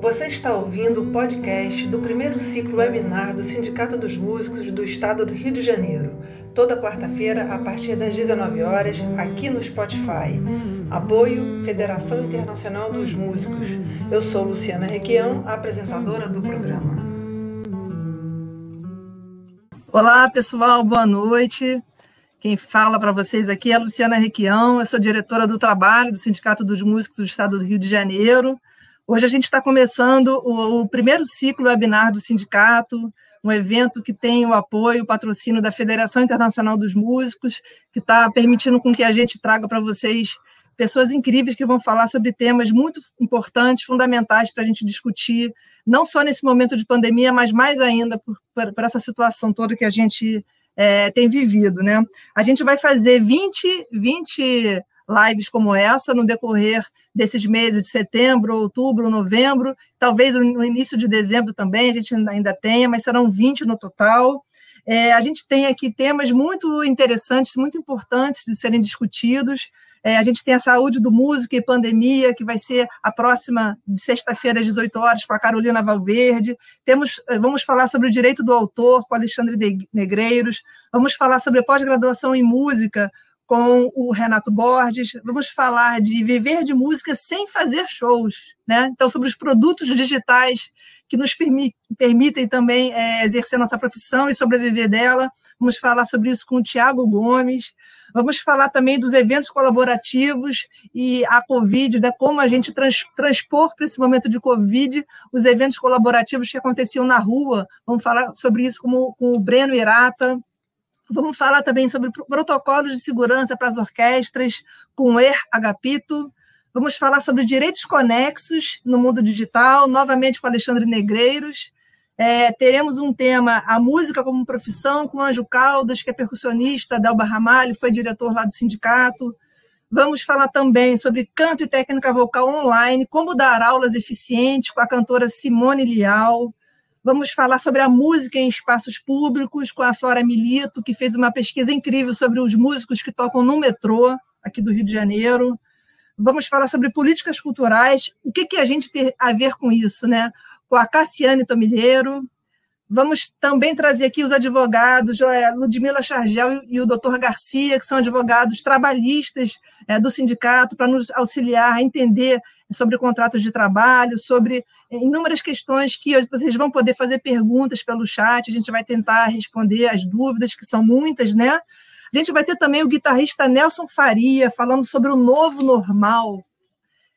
Você está ouvindo o podcast do primeiro ciclo webinar do Sindicato dos Músicos do Estado do Rio de Janeiro, toda quarta-feira a partir das 19 horas, aqui no Spotify. Apoio Federação Internacional dos Músicos. Eu sou Luciana Requião, apresentadora do programa. Olá, pessoal, boa noite. Quem fala para vocês aqui é a Luciana Requião, eu sou diretora do trabalho do Sindicato dos Músicos do Estado do Rio de Janeiro. Hoje a gente está começando o, o, primeiro ciclo webinar do sindicato, um evento que tem o apoio, o patrocínio da Federação Internacional dos Músicos, que está permitindo com que a gente traga para vocês pessoas incríveis que vão falar sobre temas muito importantes, fundamentais para a gente discutir, não só nesse momento de pandemia, mas mais ainda por, por, por essa situação toda que a gente é, tem vivido. Né? A gente vai fazer 20, 20 lives como essa no decorrer desses meses de setembro, outubro, novembro, talvez no início de dezembro também, a gente ainda tenha, mas serão 20 no total. É, a gente tem aqui temas muito interessantes, muito importantes de serem discutidos. É, a gente tem a saúde do músico e pandemia, que vai ser a próxima de sexta-feira, às 18 horas, com a Carolina Valverde. Temos, é, vamos falar sobre o direito do autor, com Alexandre Negreiros. Vamos falar sobre pós-graduação em música, com o Renato Borges. Vamos falar de viver de música sem fazer shows, né? Então, sobre os produtos digitais que nos permitem também é, exercer nossa profissão e sobreviver dela. Vamos falar sobre isso com o Tiago Gomes. Vamos falar também dos eventos colaborativos e a Covid, né? como a gente trans, transpor para esse momento de Covid os eventos colaborativos que aconteciam na rua. Vamos falar sobre isso com, com o Breno Irata. Vamos falar também sobre protocolos de segurança para as orquestras com Er Agapito. Vamos falar sobre direitos conexos no mundo digital, novamente com Alexandre Negreiros. É, teremos um tema, a música como profissão, com Anjo Caldas, que é percussionista, Delba Ramalho, foi diretor lá do sindicato. Vamos falar também sobre canto e técnica vocal online, como dar aulas eficientes com a cantora Simone Lial. Vamos falar sobre a música em espaços públicos com a Flora Milito, que fez uma pesquisa incrível sobre os músicos que tocam no metrô aqui do Rio de Janeiro. Vamos falar sobre políticas culturais, o que, que a gente tem a ver com isso, né? Com a Cassiane Tomilheiro, Vamos também trazer aqui os advogados, Ludmila Chargel e o doutor Garcia, que são advogados trabalhistas é, do sindicato, para nos auxiliar a entender sobre contratos de trabalho, sobre inúmeras questões que vocês vão poder fazer perguntas pelo chat, a gente vai tentar responder as dúvidas, que são muitas, né? A gente vai ter também o guitarrista Nelson Faria falando sobre o novo normal.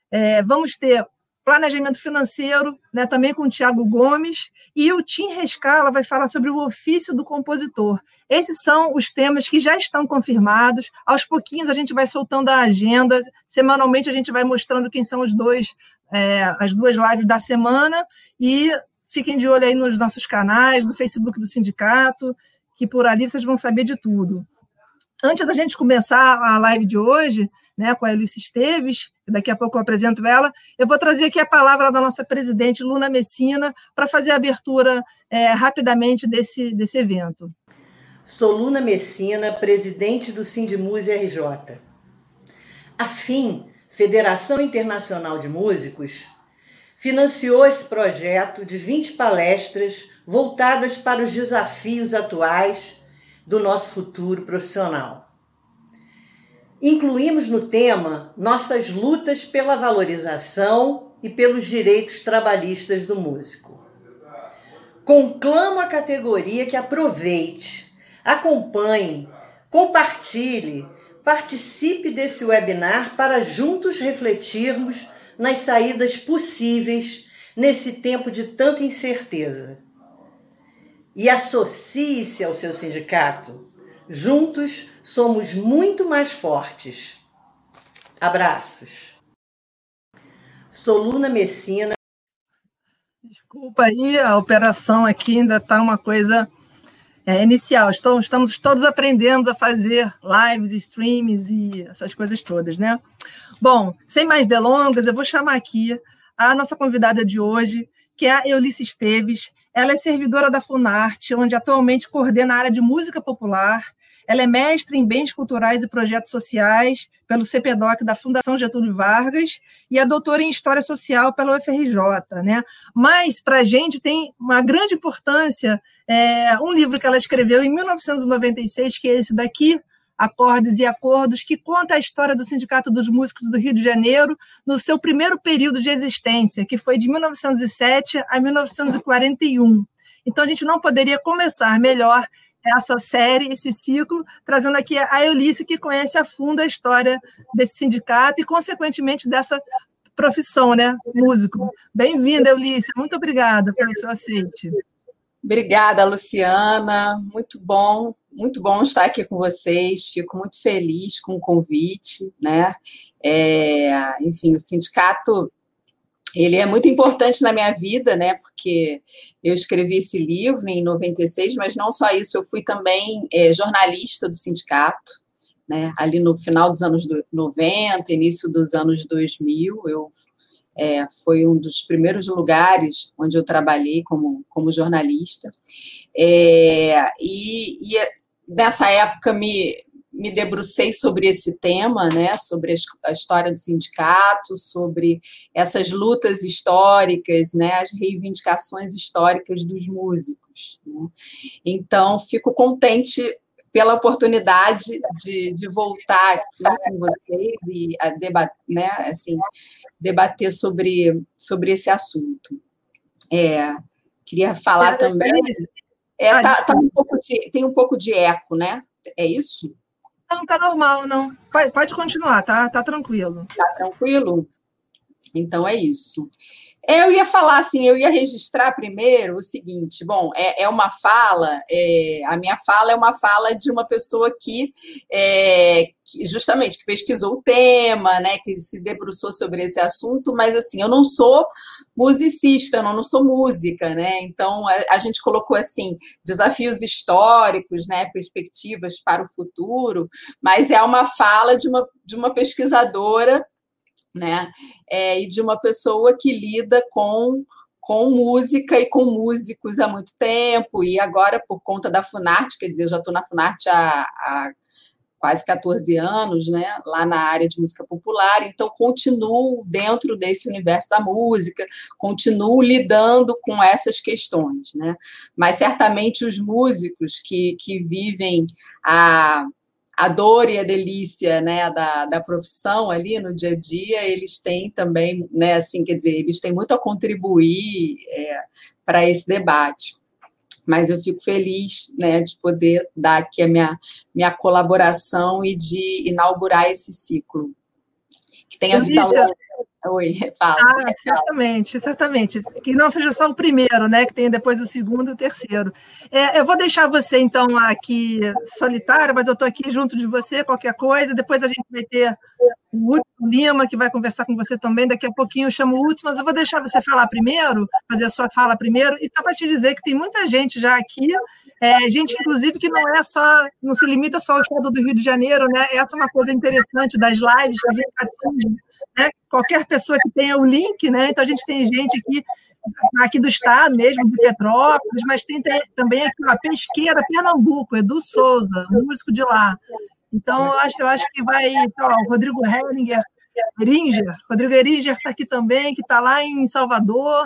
É, vamos ter planejamento financeiro, né, também com o Tiago Gomes, e o Tim Rescala vai falar sobre o ofício do compositor. Esses são os temas que já estão confirmados. Aos pouquinhos a gente vai soltando a agenda, semanalmente a gente vai mostrando quem são os dois, é, as duas lives da semana, e fiquem de olho aí nos nossos canais, no Facebook do sindicato, que por ali vocês vão saber de tudo. Antes da gente começar a live de hoje, né, com a Eunice Esteves, daqui a pouco eu apresento ela, eu vou trazer aqui a palavra da nossa presidente, Luna Messina, para fazer a abertura é, rapidamente desse, desse evento. Sou Luna Messina, presidente do Sindimuse RJ. A FIM, Federação Internacional de Músicos, financiou esse projeto de 20 palestras voltadas para os desafios atuais do nosso futuro profissional. Incluímos no tema nossas lutas pela valorização e pelos direitos trabalhistas do músico. Conclamo a categoria que aproveite, acompanhe, compartilhe, participe desse webinar para juntos refletirmos nas saídas possíveis nesse tempo de tanta incerteza e associe-se ao seu sindicato. Juntos somos muito mais fortes. Abraços. Sou Luna Messina. Desculpa aí, a operação aqui ainda está uma coisa é, inicial. Estou, estamos todos aprendendo a fazer lives, streams e essas coisas todas, né? Bom, sem mais delongas, eu vou chamar aqui a nossa convidada de hoje, que é a Esteves. Ela é servidora da Funarte, onde atualmente coordena a área de música popular. Ela é mestre em Bens Culturais e Projetos Sociais pelo CPDOC da Fundação Getúlio Vargas e é doutora em História Social pela UFRJ. Né? Mas, para a gente, tem uma grande importância é, um livro que ela escreveu em 1996, que é esse daqui, Acordes e Acordos, que conta a história do Sindicato dos Músicos do Rio de Janeiro no seu primeiro período de existência, que foi de 1907 a 1941. Então, a gente não poderia começar melhor essa série, esse ciclo, trazendo aqui a Eulícia, que conhece a fundo a história desse sindicato e, consequentemente, dessa profissão, né? Músico. Bem-vinda, Eulícia. Muito obrigada pelo seu aceite. Obrigada, Luciana. Muito bom, muito bom estar aqui com vocês. Fico muito feliz com o convite, né? É, enfim, o sindicato ele é muito importante na minha vida, né? Porque eu escrevi esse livro em 96, mas não só isso, eu fui também é, jornalista do sindicato, né? Ali no final dos anos 90, início dos anos 2000, eu é, foi um dos primeiros lugares onde eu trabalhei como, como jornalista. É, e, e nessa época me, me debrucei sobre esse tema, né, sobre a história do sindicato, sobre essas lutas históricas, né, as reivindicações históricas dos músicos. Né. Então, fico contente pela oportunidade de, de voltar aqui com vocês e a debater, né, assim, debater sobre, sobre esse assunto. É, queria falar também. É, ah, tá, tá um pouco de, tem um pouco de eco, né? É isso? Não, tá normal, não. Pode, continuar, tá, tá tranquilo. Tá tranquilo? Então é isso. Eu ia falar assim, eu ia registrar primeiro o seguinte: bom, é, é uma fala, é, a minha fala é uma fala de uma pessoa que, é, que, justamente que pesquisou o tema, né, que se debruçou sobre esse assunto, mas assim, eu não sou musicista, não, não sou música, né? Então a, a, gente colocou assim desafios históricos, né, perspectivas para o futuro, mas é uma fala de uma, de uma pesquisadora né? É, e de uma pessoa que lida com com música e com músicos há muito tempo, e agora, por conta da Funarte, quer dizer, eu já estou na Funarte há, há, quase 14 anos, né, lá na área de música popular, então continuo dentro desse universo da música, continuo lidando com essas questões, né, mas certamente os músicos que, que vivem a a dor e a delícia né, da, da profissão ali no dia a dia, eles têm também, né, assim, quer dizer, eles têm muito a contribuir é, para esse debate. Mas eu fico feliz né, de poder dar aqui a minha, minha colaboração e de inaugurar esse ciclo. Que tenha vida longa. Oi, fala. Ah, certamente, certamente. Que não seja só o primeiro, né? Que tenha depois o segundo e o terceiro. É, eu vou deixar você, então, aqui solitária, mas eu estou aqui junto de você, qualquer coisa. Depois a gente vai ter o Último Lima, que vai conversar com você também. Daqui a pouquinho eu chamo o Último, mas eu vou deixar você falar primeiro, fazer a sua fala primeiro, e só para te dizer que tem muita gente já aqui, é, gente, inclusive, que não é só, não se limita só ao estado do Rio de Janeiro, né? Essa é uma coisa interessante das lives a gente atinge, né? Qualquer pessoa que tenha o link, né? Então a gente tem gente aqui aqui do estado mesmo, de Petrópolis, mas tem também aqui a Pesqueira, Pernambuco, Edu Souza, músico de lá. Então, eu acho, eu acho que vai. Então, o Rodrigo Heringer, Eringer, Rodrigo Eringer está aqui também, que está lá em Salvador.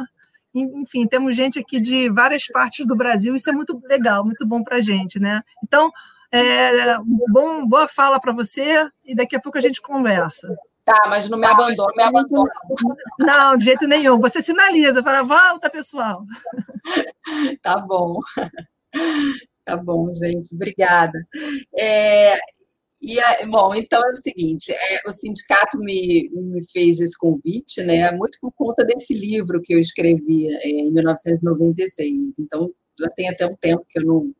Enfim, temos gente aqui de várias partes do Brasil, isso é muito legal, muito bom para a gente, né? Então, é, bom, boa fala para você e daqui a pouco a gente conversa. Tá, mas não me abandona, me abandona. Não, de jeito nenhum. Você sinaliza, fala, volta, pessoal. Tá bom. Tá bom, gente, obrigada. É, e, bom, então é o seguinte, é, o sindicato me, me fez esse convite, né, muito por conta desse livro que eu escrevi é, em 1996. Então, já tem até um tempo que eu não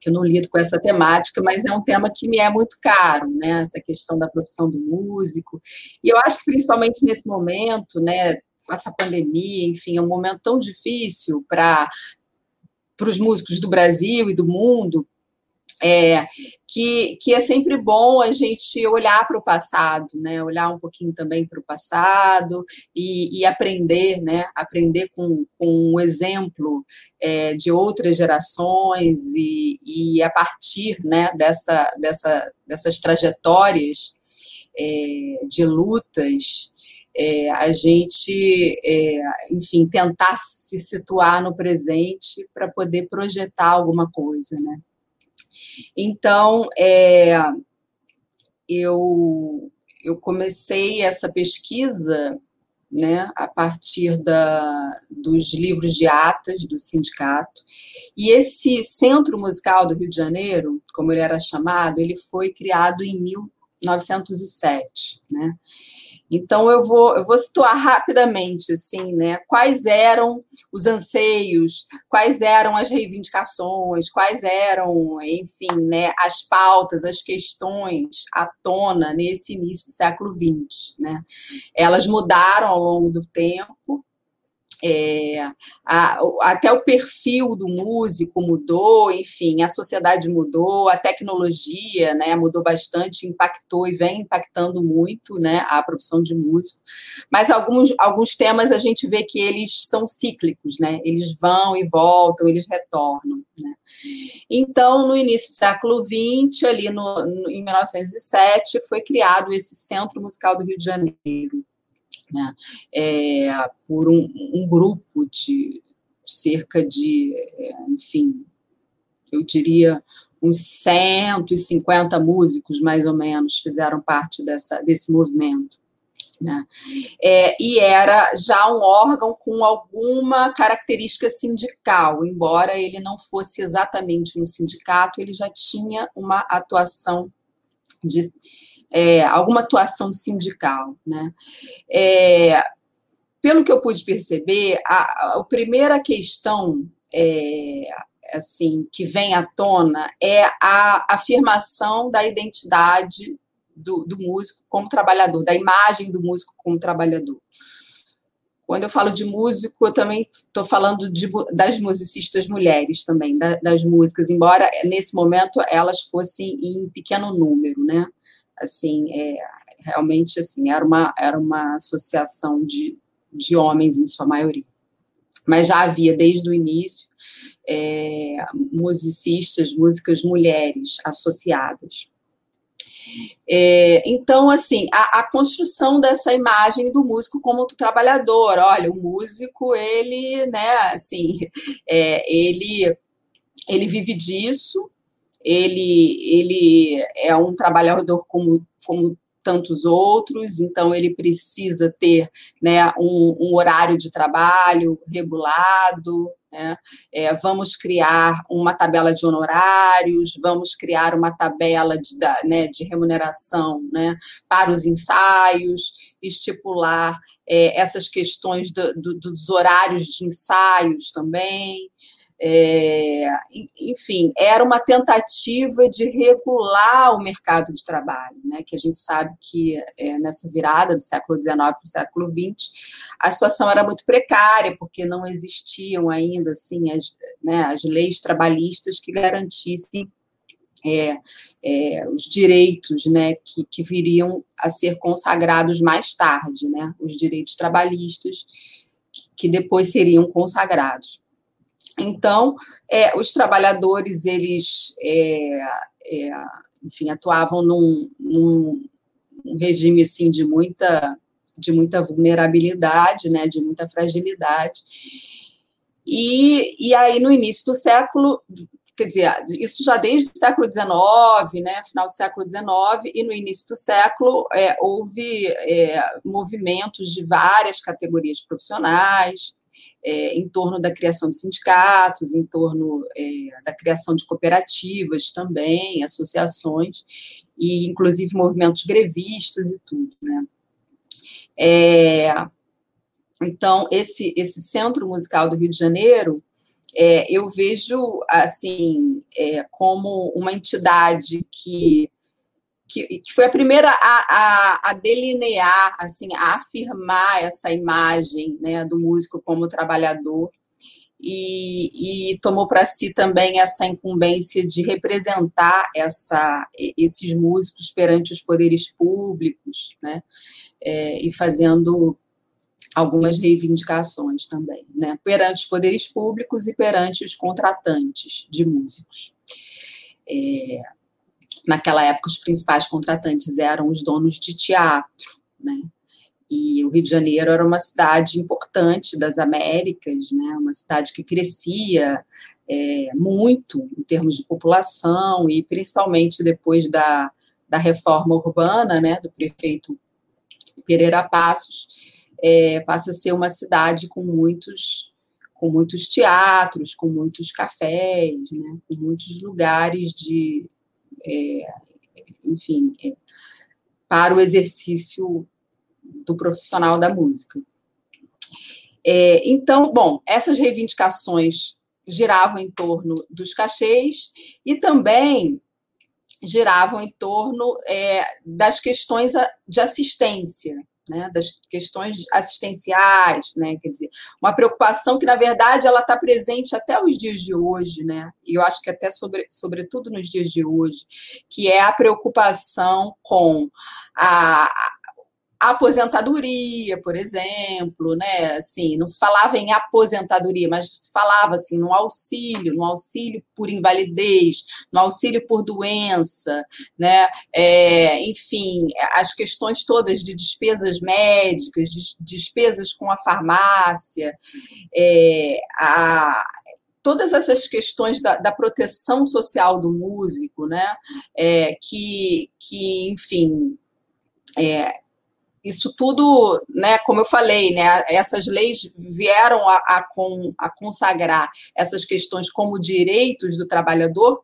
que eu não lido com essa temática, mas é um tema que me é muito caro, né, essa questão da profissão do músico. E eu acho que principalmente nesse momento, né, com essa pandemia, enfim, é um momento tão difícil para para os músicos do Brasil e do mundo, é, que, que é sempre bom a gente olhar para o passado, né? Olhar um pouquinho também para o passado e, e, aprender, né? Aprender com, com um exemplo é, de outras gerações e, e a partir né, dessa, dessa, dessas trajetórias é, de lutas, é, a gente, é, enfim, tentar se situar no presente para poder projetar alguma coisa, né? Então, é, eu, eu comecei essa pesquisa né, a partir da, dos livros de atas do sindicato. E esse Centro Musical do Rio de Janeiro, como ele era chamado, ele foi criado em 1907, né? Então eu vou, eu vou situar rapidamente assim, né? Quais eram os anseios, quais eram as reivindicações, quais eram, enfim, né, as pautas, as questões à tona nesse início do século XX, né? Elas mudaram ao longo do tempo, é, a, até o perfil do músico mudou, enfim, a sociedade mudou, a tecnologia né, mudou bastante, impactou e vem impactando muito né, a profissão de músico. Mas alguns, alguns temas a gente vê que eles são cíclicos, né? Eles vão e voltam, eles retornam. Né? Então, no início do século XX, ali no, no, em 1907, foi criado esse Centro Musical do Rio de Janeiro né, é, por um, um, grupo de cerca de, é, enfim, eu diria uns 150 músicos, mais ou menos, fizeram parte dessa, desse movimento. Né? É, e era já um órgão com alguma característica sindical, embora ele não fosse exatamente um sindicato, ele já tinha uma atuação de, é, alguma atuação sindical. Né? É, pelo que eu pude perceber, a, a primeira questão é, assim que vem à tona é a afirmação da identidade do, do músico como trabalhador, da imagem do músico como trabalhador. Quando eu falo de músico, eu também estou falando de, das musicistas mulheres também, da, das músicas, embora nesse momento elas fossem em pequeno número, né? Assim, é, realmente, assim, era uma, era uma associação de, de homens, em sua maioria. Mas já havia, desde o início, é, musicistas, músicas mulheres associadas. É, então, assim, a, a, construção dessa imagem do músico como trabalhador, olha, o músico, ele, né, assim, é, ele, ele vive disso, ele, ele é um trabalhador como, como tantos outros, então ele precisa ter né, um, um horário de trabalho regulado. Né? É, vamos criar uma tabela de honorários, vamos criar uma tabela de, né, de remuneração né, para os ensaios, estipular é, essas questões do, do, dos horários de ensaios também. É, enfim, era uma tentativa de regular o mercado de trabalho, né, que a gente sabe que é, nessa virada do século XIX para o século XX, a situação era muito precária, porque não existiam ainda assim as, né, as leis trabalhistas que garantissem é, é, os direitos né, que, que viriam a ser consagrados mais tarde, né, os direitos trabalhistas que, que depois seriam consagrados. Então, é, os trabalhadores, eles, é, é, enfim, atuavam num, num, regime, assim, de muita, de muita vulnerabilidade, né, de muita fragilidade. E, e aí, no início do século, quer dizer, isso já desde o século XIX, né, final do século XIX, e no início do século é, houve é, movimentos de várias categorias profissionais, é, em torno da criação de sindicatos, em torno é, da criação de cooperativas também, associações, e inclusive movimentos grevistas e tudo. Né? É, então, esse, esse Centro Musical do Rio de Janeiro, é, eu vejo assim é, como uma entidade que que, que foi a primeira a, a, a, delinear, assim, a afirmar essa imagem né, do músico como trabalhador e, e tomou para si também essa incumbência de representar essa, esses músicos perante os poderes públicos, né? É, e fazendo algumas reivindicações também, né? Perante os poderes públicos e perante os contratantes de músicos. É, naquela época, os principais contratantes eram os donos de teatro, né? E o Rio de Janeiro era uma cidade importante das Américas, né? uma cidade que crescia é, muito em termos de população, e principalmente depois da, da reforma urbana né? do prefeito Pereira Passos, é, passa a ser uma cidade com muitos, com muitos teatros, com muitos cafés, né? com muitos lugares de. É, enfim, é, para o exercício do profissional da música. É, então, bom, essas reivindicações giravam em torno dos cachês e também giravam em torno é, das questões de assistência, né, das questões assistenciais, né, quer dizer, uma preocupação que, na verdade, ela está presente até os dias de hoje, né, e eu acho que até sobre, sobretudo nos dias de hoje, que é a preocupação com a, a aposentadoria, por exemplo, né? Assim, não se falava em aposentadoria, mas se falava assim no auxílio, no auxílio por invalidez, no auxílio por doença, né? É, enfim, as questões todas de despesas médicas, de despesas com a farmácia, é, a, todas essas questões da, da, proteção social do músico, né? É, que, que, enfim, é, isso tudo, né, como eu falei, né, essas leis vieram a, a, a consagrar essas questões como direitos do trabalhador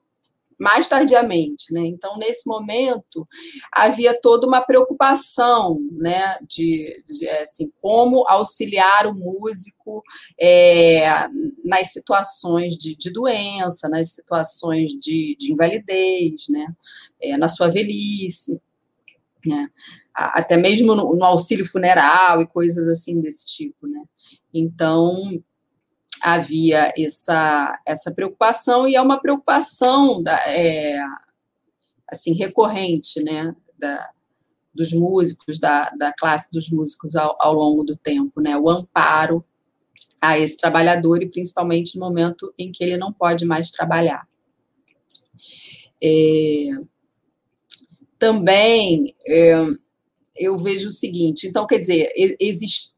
mais tardiamente, né? Então, nesse momento, havia toda uma preocupação, né, de, de assim, como auxiliar o músico é, nas situações de, de, doença, nas situações de, de invalidez, né, é, na sua velhice né? Até mesmo no, no, auxílio funeral e coisas assim desse tipo, né? Então havia essa essa preocupação e é uma preocupação da, é, assim recorrente, né? Da, dos músicos, da, da classe dos músicos ao, ao longo do tempo, né? O amparo a esse trabalhador e principalmente no momento em que ele não pode mais trabalhar. É, também é, eu vejo o seguinte: então, quer dizer,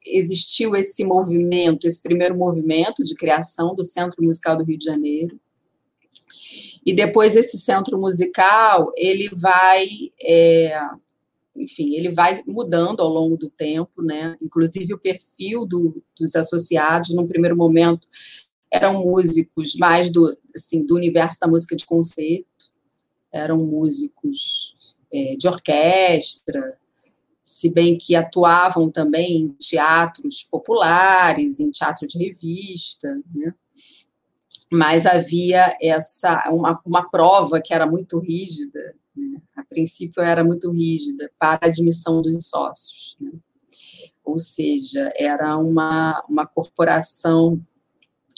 existiu esse movimento, esse primeiro movimento de criação do Centro Musical do Rio de Janeiro. E depois esse centro musical, ele vai, é, enfim, ele vai mudando ao longo do tempo, né? Inclusive o perfil do, dos associados, num primeiro momento, eram músicos mais do, assim, do universo da música de concerto, eram músicos é, de orquestra, se bem que atuavam também em teatros populares, em teatro de revista, né? mas havia essa uma, uma prova que era muito rígida, né? a princípio era muito rígida para a admissão dos sócios, né? ou seja, era uma, uma corporação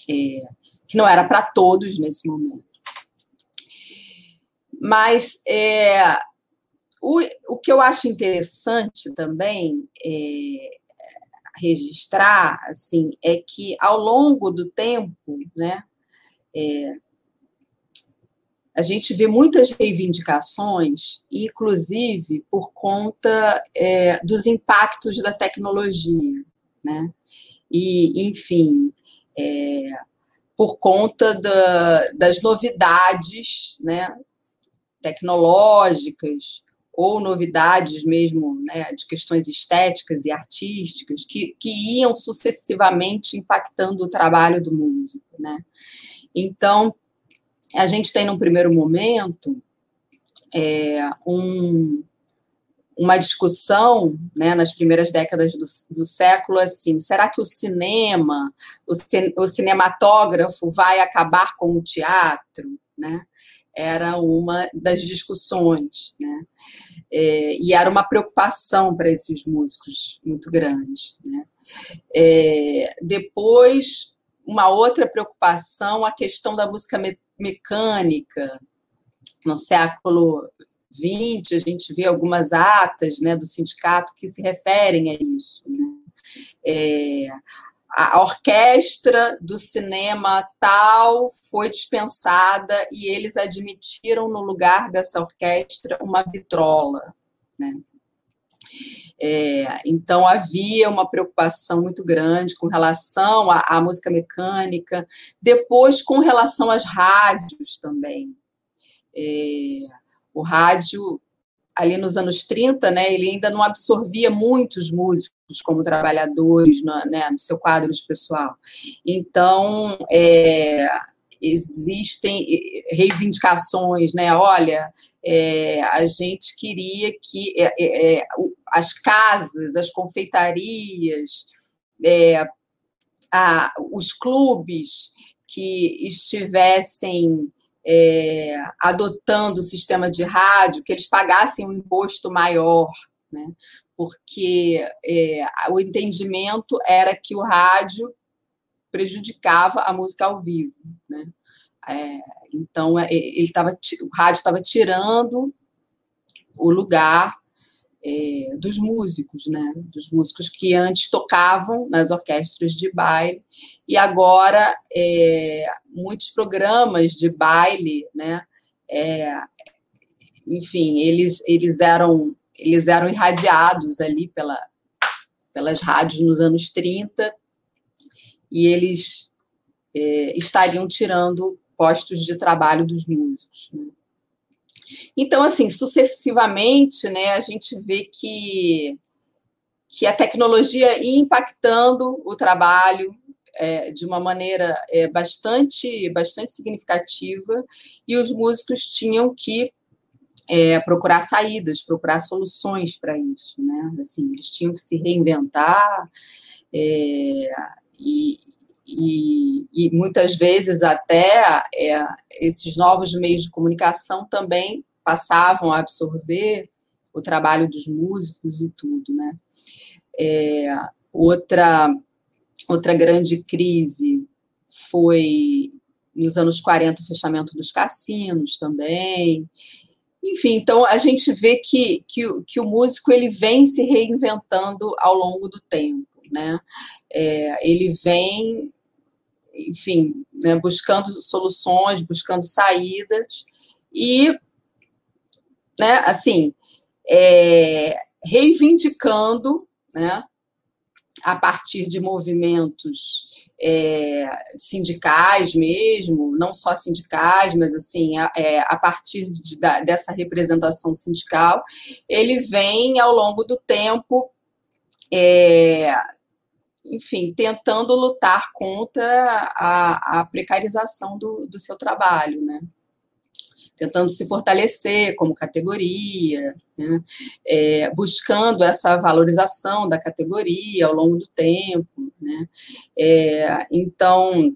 é, que não era para todos nesse momento. Mas é, o, o que eu acho interessante também é, registrar assim é que ao longo do tempo, né, é, a gente vê muitas reivindicações, inclusive por conta é, dos impactos da tecnologia, né? E, enfim, é, por conta da, das novidades, né, tecnológicas, ou novidades mesmo né, de questões estéticas e artísticas que, que iam sucessivamente impactando o trabalho do músico. Né? Então, a gente tem, num primeiro momento, é, um, uma discussão né, nas primeiras décadas do, do, século assim, será que o cinema, o, o cinematógrafo vai acabar com o teatro? Né? Era uma das discussões, né? É, e era uma preocupação para esses músicos muito grande. Né? É, depois uma outra preocupação, a questão da música me mecânica. No século XX, a gente vê algumas atas né, do sindicato que se referem a isso. Né? É, a orquestra do cinema tal foi dispensada e eles admitiram no lugar dessa orquestra uma vitrola. Né? É, então havia uma preocupação muito grande com relação à, à, música mecânica, depois com relação às rádios também. É, o rádio ali nos anos 30, né, ele ainda não absorvia muitos músicos como trabalhadores no, né, no seu quadro de pessoal. Então, é, existem reivindicações, né? Olha, é, a gente queria que é, é, é as casas, as confeitarias, é, a, os clubes que estivessem é, adotando o sistema de rádio, que eles pagassem um imposto maior, né? porque é, o entendimento era que o rádio prejudicava a música ao vivo. Né? É, então, é, ele tava, o rádio estava tirando o lugar é, dos músicos, né? Dos músicos que antes tocavam nas orquestras de baile e agora é, muitos programas de baile, né? É, enfim, eles eles eram eles eram irradiados ali pela, pelas rádios nos anos 30 e eles é, estariam tirando postos de trabalho dos músicos. Né? Então, assim, sucessivamente, né, a gente vê que, que a tecnologia ia impactando o trabalho é, de uma maneira é, bastante, bastante significativa e os músicos tinham que é, procurar saídas, procurar soluções para isso, né? Assim, eles tinham que se reinventar é, e, e, e, muitas vezes até é, esses novos meios de comunicação também passavam a absorver o trabalho dos músicos e tudo, né? É, outra, outra grande crise foi nos anos 40 o fechamento dos cassinos também. Enfim, então a gente vê que, que, que o músico ele vem se reinventando ao longo do tempo, né? É, ele vem enfim, né, buscando soluções, buscando saídas. E, né, assim, é, reivindicando, né, a partir de movimentos é, sindicais mesmo, não só sindicais, mas assim, a, é, a partir de, da, dessa representação sindical, ele vem ao longo do tempo é, enfim, tentando lutar contra a, a precarização do, do seu trabalho, né? tentando se fortalecer como categoria, né? é, buscando essa valorização da categoria ao longo do tempo. Né? É, então,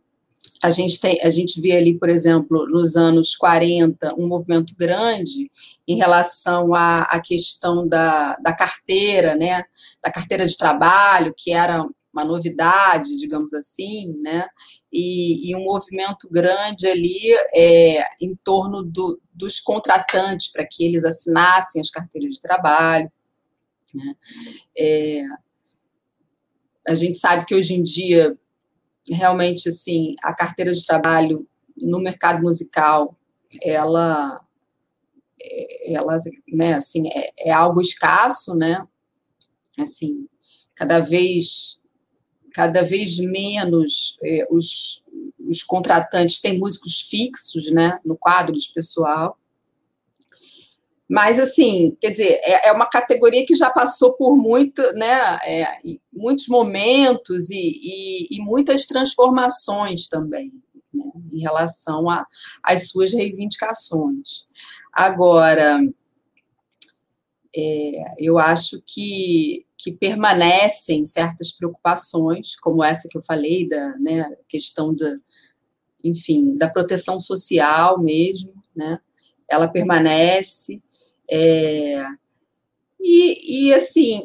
a gente, tem, a gente vê ali, por exemplo, nos anos 40, um movimento grande em relação à, à questão da, da carteira, né? da carteira de trabalho, que era uma novidade, digamos assim, né? E, e um movimento grande ali é, em torno do, dos contratantes para que eles assinassem as carteiras de trabalho. Né? É, a gente sabe que hoje em dia realmente assim a carteira de trabalho no mercado musical ela ela né assim é, é algo escasso né assim cada vez cada vez menos é, os, os contratantes têm músicos fixos né, no quadro de pessoal. Mas, assim, quer dizer, é, é uma categoria que já passou por muito, né, é, muitos momentos e, e, e, muitas transformações também, né, em relação às suas reivindicações. Agora, é, eu acho que que permanecem certas preocupações, como essa que eu falei, da né, questão da, enfim, da proteção social mesmo, né? Ela permanece. É, e, e, assim,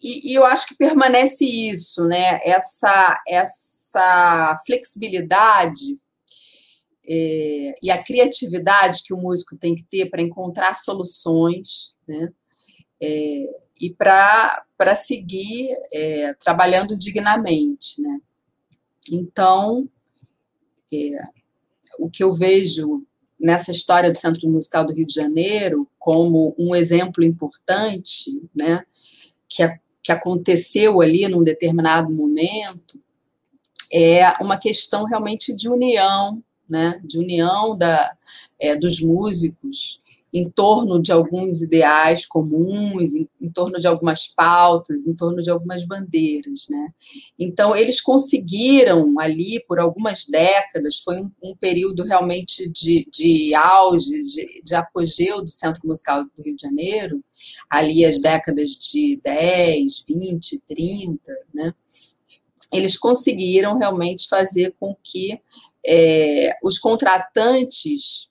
e, e, eu acho que permanece isso, né? Essa, essa flexibilidade é, e a criatividade que o músico tem que ter para encontrar soluções, né? É, e para seguir é, trabalhando dignamente, né? Então, é, o que eu vejo nessa história do Centro Musical do Rio de Janeiro como um exemplo importante, né, que, a, que aconteceu ali num determinado momento, é uma questão realmente de união, né, de união da, é, dos músicos em torno de alguns ideais comuns, em, em, torno de algumas pautas, em torno de algumas bandeiras, né? Então eles conseguiram ali por algumas décadas, foi um, um período realmente de, de auge, de, de, apogeu do Centro Musical do Rio de Janeiro, ali as décadas de 10, 20, 30, né? Eles conseguiram realmente fazer com que é, os contratantes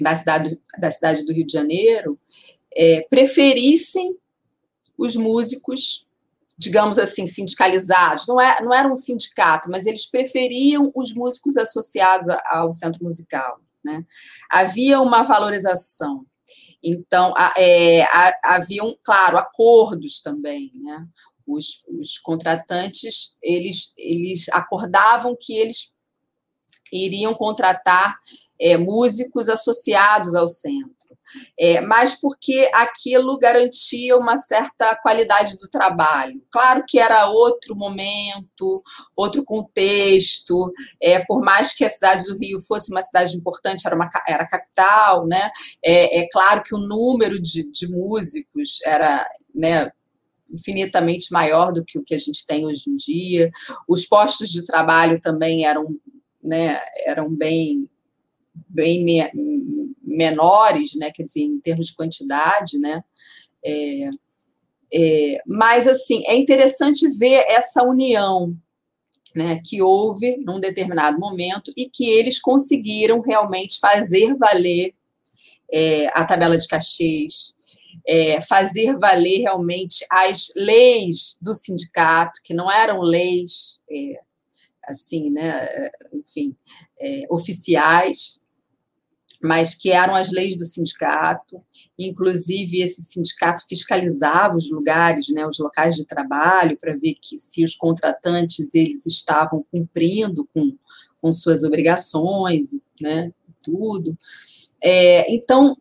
da cidade, da cidade do Rio de Janeiro é, preferissem os músicos, digamos assim, sindicalizados. Não, é, não era um sindicato, mas eles preferiam os músicos associados ao centro musical. Né? Havia uma valorização. Então, é, haviam, claro, acordos também, né? Os, os, contratantes, eles, eles acordavam que eles iriam contratar é, músicos associados ao centro, é, mas porque aquilo garantia uma certa qualidade do trabalho. Claro que era outro momento, outro contexto, é, por mais que a cidade do Rio fosse uma cidade importante, era, uma, era capital, né? É, é claro que o número de, de músicos era né, infinitamente maior do que o que a gente tem hoje em dia. Os postos de trabalho também eram, né, eram bem bem me, menores, né, quer dizer, em termos de quantidade, né, é, é, mas, assim, é interessante ver essa união né, que houve num determinado momento e que eles conseguiram realmente fazer valer é, a tabela de cachês, é, fazer valer realmente as leis do sindicato, que não eram leis, é, assim, né, enfim, é, oficiais, mas que eram as leis do sindicato, inclusive esse sindicato fiscalizava os lugares, né, os locais de trabalho, para ver que se os contratantes eles estavam cumprindo com, com suas obrigações, né, tudo. É, então,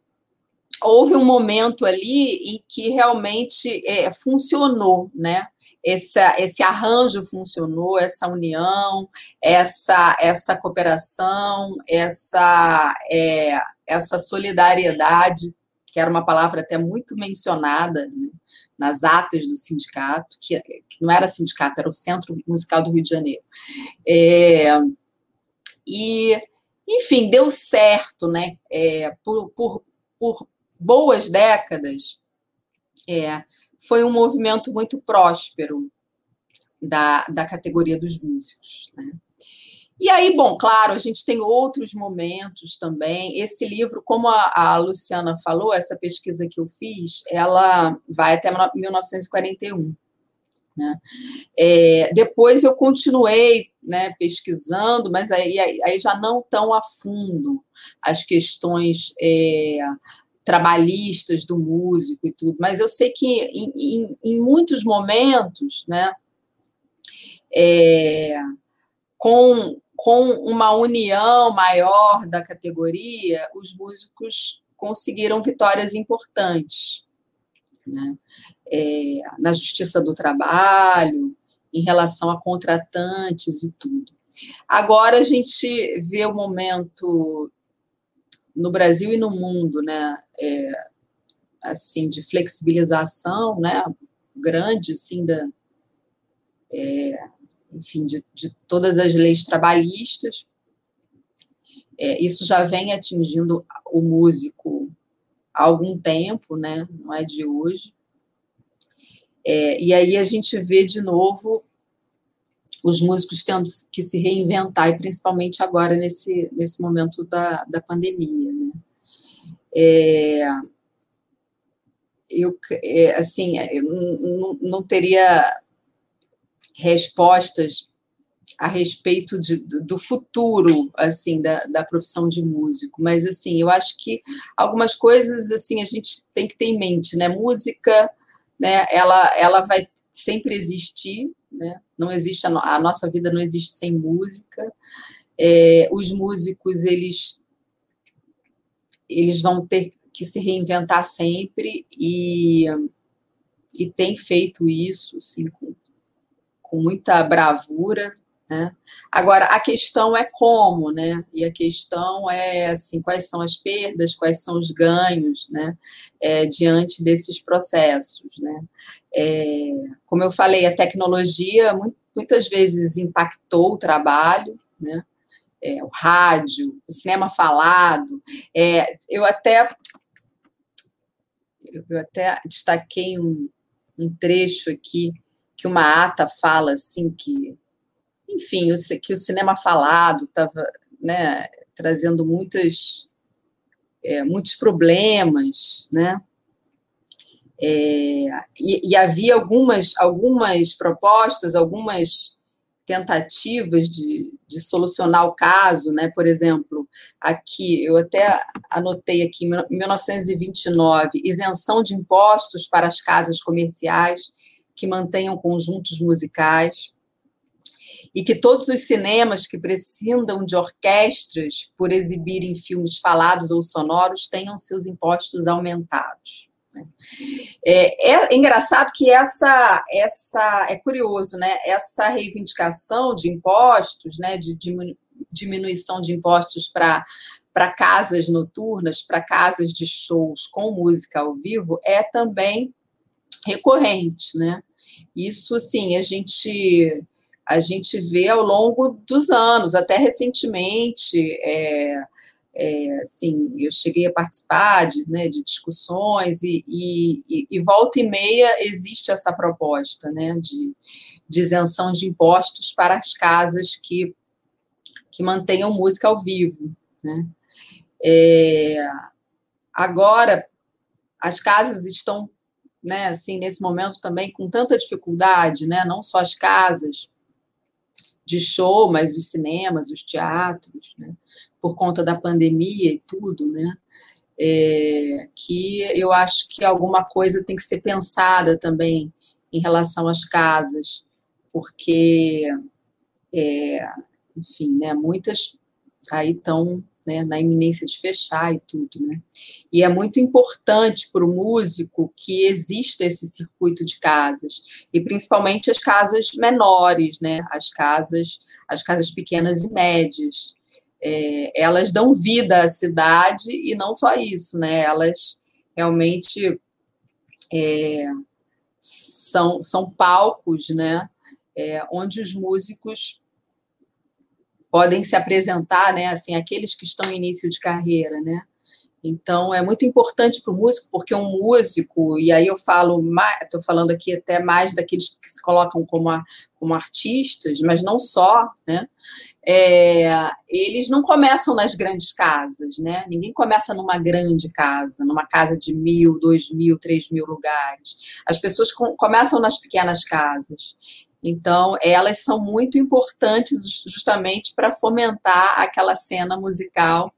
houve um momento ali em que realmente é, funcionou, né, esse, esse arranjo funcionou, essa união, essa, essa cooperação, essa, é, essa solidariedade, que era uma palavra até muito mencionada né, nas atas do sindicato, que, que, não era sindicato, era o Centro Musical do Rio de Janeiro. É, e, enfim, deu certo, né? É, por, por, por boas décadas, é, foi um movimento muito próspero da, da categoria dos músicos. Né? E aí, bom, claro, a gente tem outros momentos também. Esse livro, como a, a, Luciana falou, essa pesquisa que eu fiz, ela vai até 1941. Né? É, depois eu continuei né, pesquisando, mas aí, aí, já não tão a fundo as questões é, trabalhistas do músico e tudo, mas eu sei que em, em, em muitos momentos, né, é, com, com uma união maior da categoria, os músicos conseguiram vitórias importantes, né, é, na justiça do trabalho, em relação a contratantes e tudo. Agora a gente vê o momento no Brasil e no mundo, né, é, assim, de flexibilização, né, grande, assim, da, é, enfim, de, de, todas as leis trabalhistas. É, isso já vem atingindo o músico há algum tempo, né, não é de hoje. É, e aí a gente vê de novo os músicos tendo que se reinventar, e principalmente agora nesse, nesse momento da, da pandemia. Né? É, eu, é, assim, eu não, não teria respostas a respeito de, do futuro assim da, da profissão de músico mas assim eu acho que algumas coisas assim a gente tem que ter em mente né música né ela ela vai sempre existir né? Não existe a, a nossa vida não existe sem música. É, os músicos eles eles vão ter que se reinventar sempre e e tem feito isso assim com, com muita bravura né? Agora, a questão é como, né? E a questão é assim, quais são as perdas, quais são os ganhos, né? É, diante desses processos, né? É, como eu falei, a tecnologia muitas vezes impactou o trabalho, né? É, o rádio, o cinema falado. É, eu até eu até destaquei um, um trecho aqui que uma ata fala assim que enfim, que o cinema falado estava né, trazendo muitas, é, muitos problemas, né? É, e, e, havia algumas, algumas propostas, algumas tentativas de, de solucionar o caso, né? Por exemplo, aqui eu até anotei aqui, em 1929, isenção de impostos para as casas comerciais que mantenham conjuntos musicais e que todos os cinemas que prescindam de orquestras por exibirem filmes falados ou sonoros tenham seus impostos aumentados. Né? É, é, engraçado que essa, essa é curioso, né? Essa reivindicação de impostos, né? De diminuição de impostos para para casas noturnas, para casas de shows com música ao vivo, é também recorrente, né? Isso, assim, a gente a gente vê ao longo dos anos, até recentemente, é, é, assim, eu cheguei a participar de, né, de discussões e, e, e, volta e meia existe essa proposta né, de, de isenção de impostos para as casas que, que mantenham música ao vivo. Né? É, agora, as casas estão, né, assim, nesse momento também com tanta dificuldade, né, não só as casas, de show, mas os cinemas, os teatros, né? por conta da pandemia e tudo, né? É, que eu acho que alguma coisa tem que ser pensada também em relação às casas, porque, é, enfim, né, muitas aí estão né, na iminência de fechar e tudo, né? E é muito importante para o músico que exista esse circuito de casas, e principalmente as casas menores, né? As casas, as casas pequenas e médias. É, elas dão vida à cidade e não só isso, né? Elas realmente é, são, são palcos, né? É, onde os músicos podem se apresentar, né, assim, aqueles que estão em início de carreira, né? Então, é muito importante para o músico, porque um músico, e aí eu falo, estou falando aqui até mais daqueles que se colocam como, a, como artistas, mas não só, né? É, eles não começam nas grandes casas, né? Ninguém começa numa grande casa, numa casa de mil, dois mil, três mil lugares. As pessoas com, começam nas pequenas casas. Então, elas são muito importantes justamente para fomentar aquela cena musical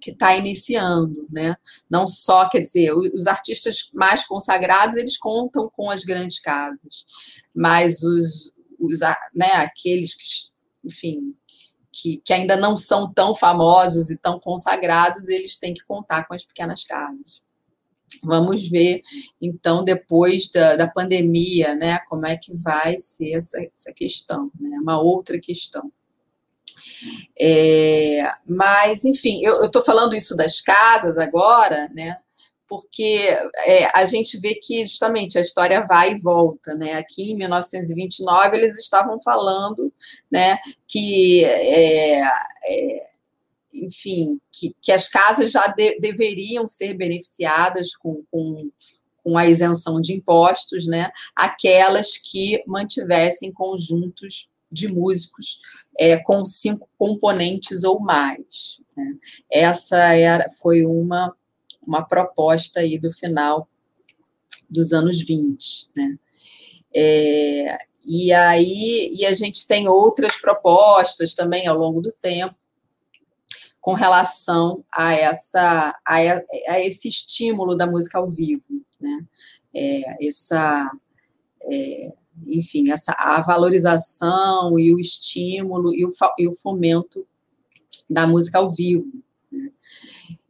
que está iniciando, né? Não só, quer dizer, os artistas mais consagrados, eles contam com as grandes casas, mas os, os né, aqueles que, enfim, que, que ainda não são tão famosos e tão consagrados, eles têm que contar com as pequenas casas. Vamos ver, então, depois da, da pandemia, né, como é que vai ser essa, essa questão, né, uma outra questão. É, mas, enfim, eu estou falando isso das casas agora, né, porque é, a gente vê que justamente a história vai e volta, né? Aqui em 1929 eles estavam falando, né, que é, é, enfim, que, que as casas já de, deveriam ser beneficiadas com, com, com a isenção de impostos, né? Aquelas que mantivessem conjuntos de músicos é, com cinco componentes ou mais. Né? Essa era, foi uma, uma proposta aí do final dos anos 20, né? É, e aí e a gente tem outras propostas também ao longo do tempo com relação a essa a, a esse estímulo da música ao vivo, né? É, essa é, enfim, essa a valorização e o estímulo e o, e o fomento da música ao vivo. Né?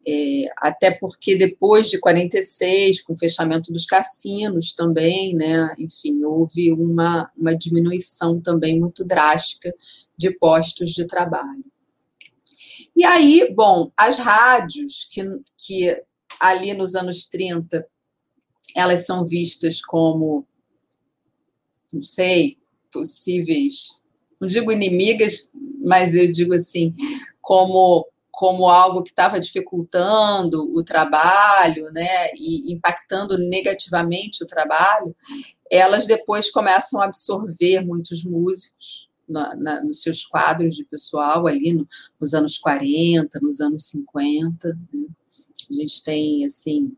É, até porque depois de 46, com o fechamento dos cassinos também, né, enfim, houve uma, uma diminuição também muito drástica de postos de trabalho. E aí, bom, as rádios, que, que ali nos anos 30, elas são vistas como, não sei, possíveis, não digo inimigas, mas eu digo assim, como como algo que estava dificultando o trabalho, né, e impactando negativamente o trabalho, elas depois começam a absorver muitos músicos, na, na, nos seus quadros de pessoal ali no, nos anos 40, nos anos 50. Né? A gente tem, assim,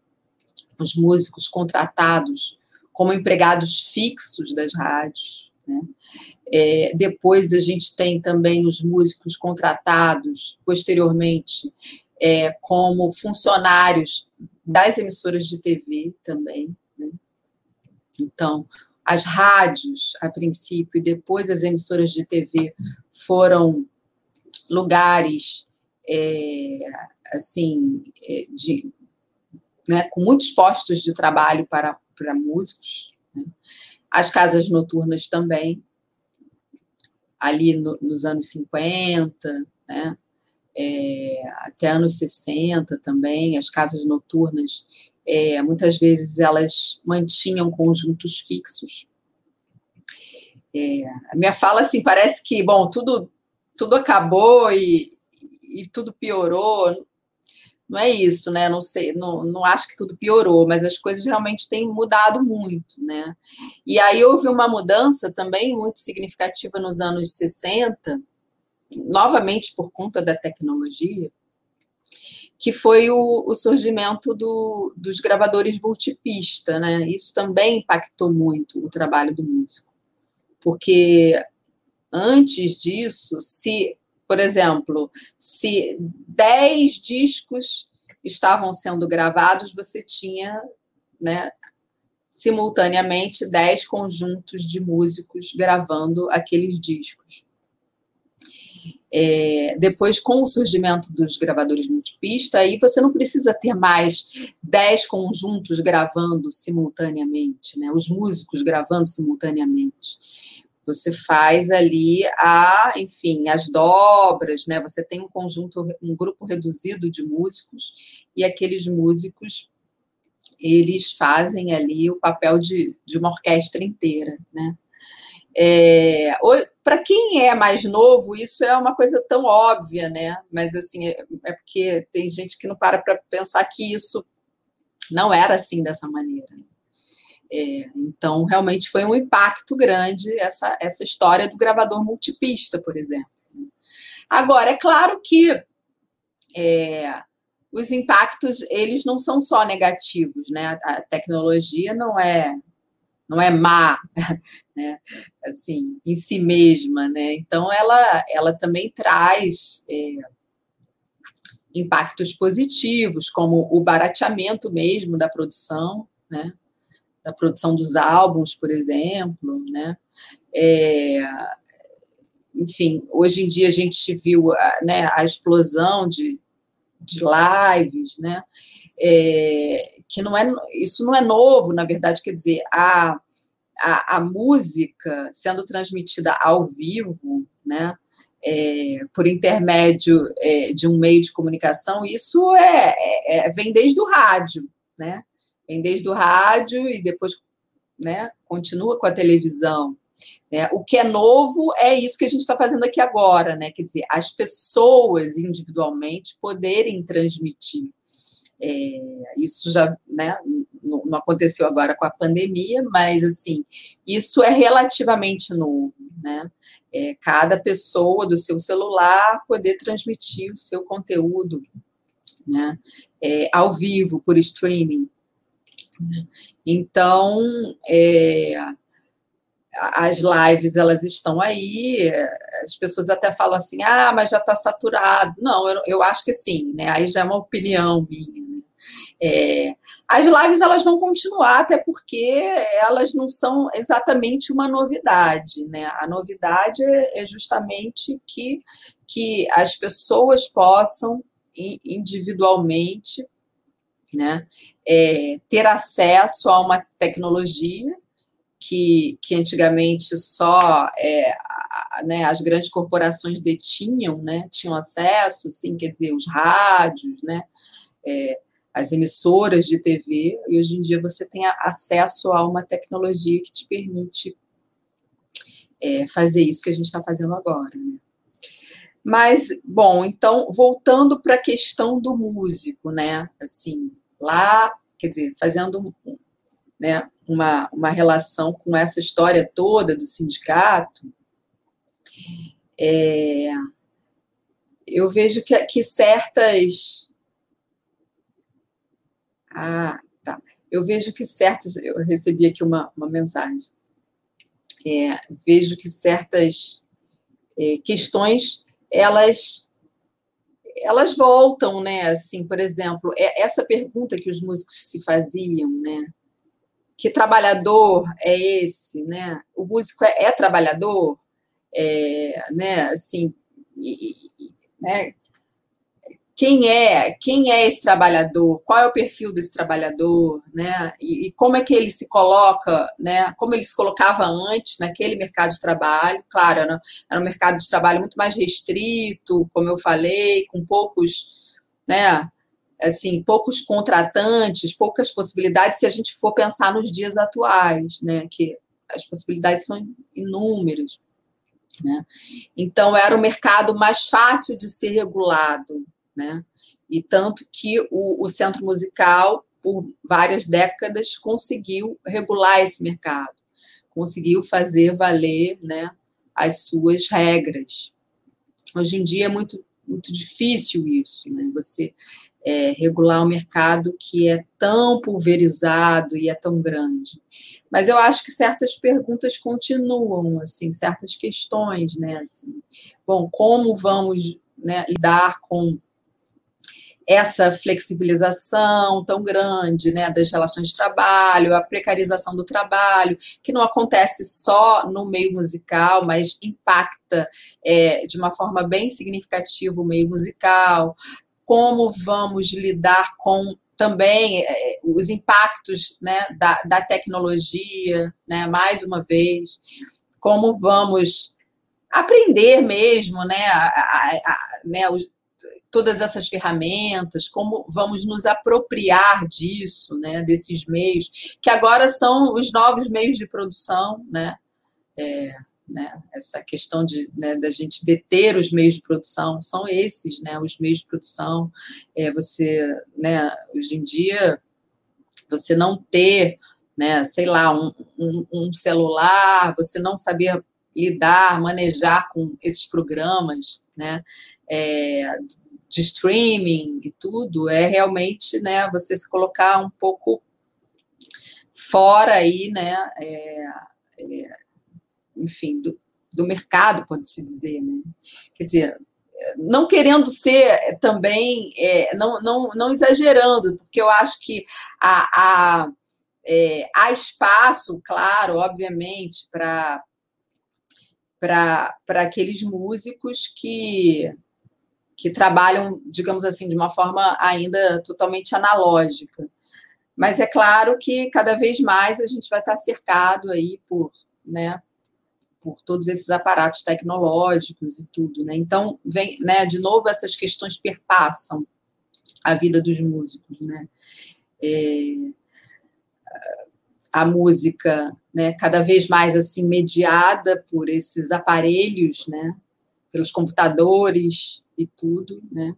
os músicos contratados como empregados fixos das rádios. Né? É, depois a gente tem também os músicos contratados posteriormente é, como funcionários das emissoras de TV também. Né? Então, as rádios, a princípio, e depois as emissoras de TV foram lugares é, assim é, de, né, com muitos postos de trabalho para, para músicos. Né? As casas noturnas também, ali no, nos anos 50, né? É, até anos 60 também, as casas noturnas é, muitas vezes elas mantinham conjuntos fixos. É, a minha fala, assim, parece que, bom, tudo, tudo acabou e, e tudo piorou. Não é isso, né? Não sei, não, não acho que tudo piorou, mas as coisas realmente têm mudado muito, né? E aí houve uma mudança também muito significativa nos anos 60, novamente por conta da tecnologia, que foi o, o surgimento do, dos gravadores multipista, né? Isso também impactou muito o trabalho do músico, porque antes disso, se, por exemplo, se 10 discos estavam sendo gravados, você tinha, né, simultaneamente 10 conjuntos de músicos gravando aqueles discos. É, depois, com o surgimento dos gravadores multipista, aí você não precisa ter mais dez conjuntos gravando simultaneamente, né? os músicos gravando simultaneamente. Você faz ali a, enfim, as dobras, né? Você tem um conjunto, um grupo reduzido de músicos e aqueles músicos eles fazem ali o papel de, de uma orquestra inteira, né? É, para quem é mais novo, isso é uma coisa tão óbvia, né? Mas assim, é, é porque tem gente que não para para pensar que isso não era assim dessa maneira. Né? É, então, realmente foi um impacto grande essa, essa história do gravador multipista, por exemplo. Agora, é claro que é, os impactos eles não são só negativos, né? A tecnologia não é não é má, né? assim, em si mesma, né? Então ela, ela também traz é, impactos positivos, como o barateamento mesmo da produção, né? Da produção dos álbuns, por exemplo, né? É, enfim, hoje em dia a gente viu né, a explosão de, de lives, né? É, que não é isso não é novo, na verdade, quer dizer, a, a, a música sendo transmitida ao vivo, né? É, por intermédio é, de um meio de comunicação, isso é, é, é, vem desde o rádio, né? Vem desde o rádio e depois né, continua com a televisão. Né? O que é novo é isso que a gente está fazendo aqui agora, né? Quer dizer, as pessoas individualmente poderem transmitir. É, isso já né, não, aconteceu agora com a pandemia, mas assim, isso é relativamente novo, né? É, cada pessoa do seu celular poder transmitir o seu conteúdo né, é, ao vivo, por streaming. Então, é, as lives elas estão aí, as pessoas até falam assim, ah, mas já está saturado. Não, eu, eu acho que sim, né? Aí já é uma opinião minha. É, as lives elas vão continuar, até porque elas não são exatamente uma novidade, né? A novidade é justamente que, que as pessoas possam individualmente né, é, ter acesso a uma tecnologia que, que antigamente só é, né, as grandes corporações detinham, né, tinham acesso, assim, quer dizer, os rádios, né, é, as emissoras de TV, e hoje em dia você tem acesso a uma tecnologia que te permite é, fazer isso que a gente está fazendo agora. Né? Mas, bom, então, voltando para a questão do músico, né, assim, lá, quer dizer, fazendo né, uma, uma relação com essa história toda do sindicato, é, eu vejo que, que certas. Ah, tá. Eu vejo que certas. Eu recebi aqui uma, uma mensagem. É, vejo que certas é, questões elas elas voltam, né? Assim, por exemplo, é essa pergunta que os músicos se faziam, né? que trabalhador é esse, né? O músico é, é trabalhador, é, né? Assim, e, e, né? Quem é, quem é esse trabalhador? Qual é o perfil desse trabalhador, né? E, e como é que ele se coloca, né? Como ele se colocava antes naquele mercado de trabalho? Claro, era, era um mercado de trabalho muito mais restrito, como eu falei, com poucos, né? assim, poucos contratantes, poucas possibilidades se a gente for pensar nos dias atuais, né, que as possibilidades são inúmeras. Né? Então, era o mercado mais fácil de ser regulado, né? e tanto que o, o centro musical, por várias décadas, conseguiu regular esse mercado, conseguiu fazer valer né, as suas regras. Hoje em dia é muito, muito difícil isso, né? você é, regular um mercado que é tão pulverizado e é tão grande. Mas eu acho que certas perguntas continuam, assim, certas questões, né? Assim, bom, como vamos né, lidar com essa flexibilização tão grande né, das relações de trabalho, a precarização do trabalho, que não acontece só no meio musical, mas impacta é, de uma forma bem significativa o meio musical, como vamos lidar com também é, os impactos né, da, da tecnologia, né, mais uma vez, como vamos aprender mesmo né, a, a, a, né, os, todas essas ferramentas, como vamos nos apropriar disso, né, desses meios, que agora são os novos meios de produção, né, é, né? Essa questão de né, da gente deter os meios de produção são esses, né? Os meios de produção, é, você, né? Hoje em dia, você não ter, né? Sei lá, um, um, um celular, você não saber lidar, manejar com esses programas, né? É, de streaming e tudo, é realmente, né? Você se colocar um pouco fora aí, né? É, é, enfim, do, do mercado, pode-se dizer. Né? Quer dizer, não querendo ser também, é, não, não, não exagerando, porque eu acho que há, há, é, há espaço, claro, obviamente, para aqueles músicos que, que trabalham, digamos assim, de uma forma ainda totalmente analógica. Mas é claro que cada vez mais a gente vai estar cercado aí por, né, por todos esses aparatos tecnológicos e tudo, né? Então, vem, né, de novo, essas questões perpassam a vida dos músicos, né? É, a música, né, cada vez mais assim mediada por esses aparelhos, né, pelos computadores e tudo, né?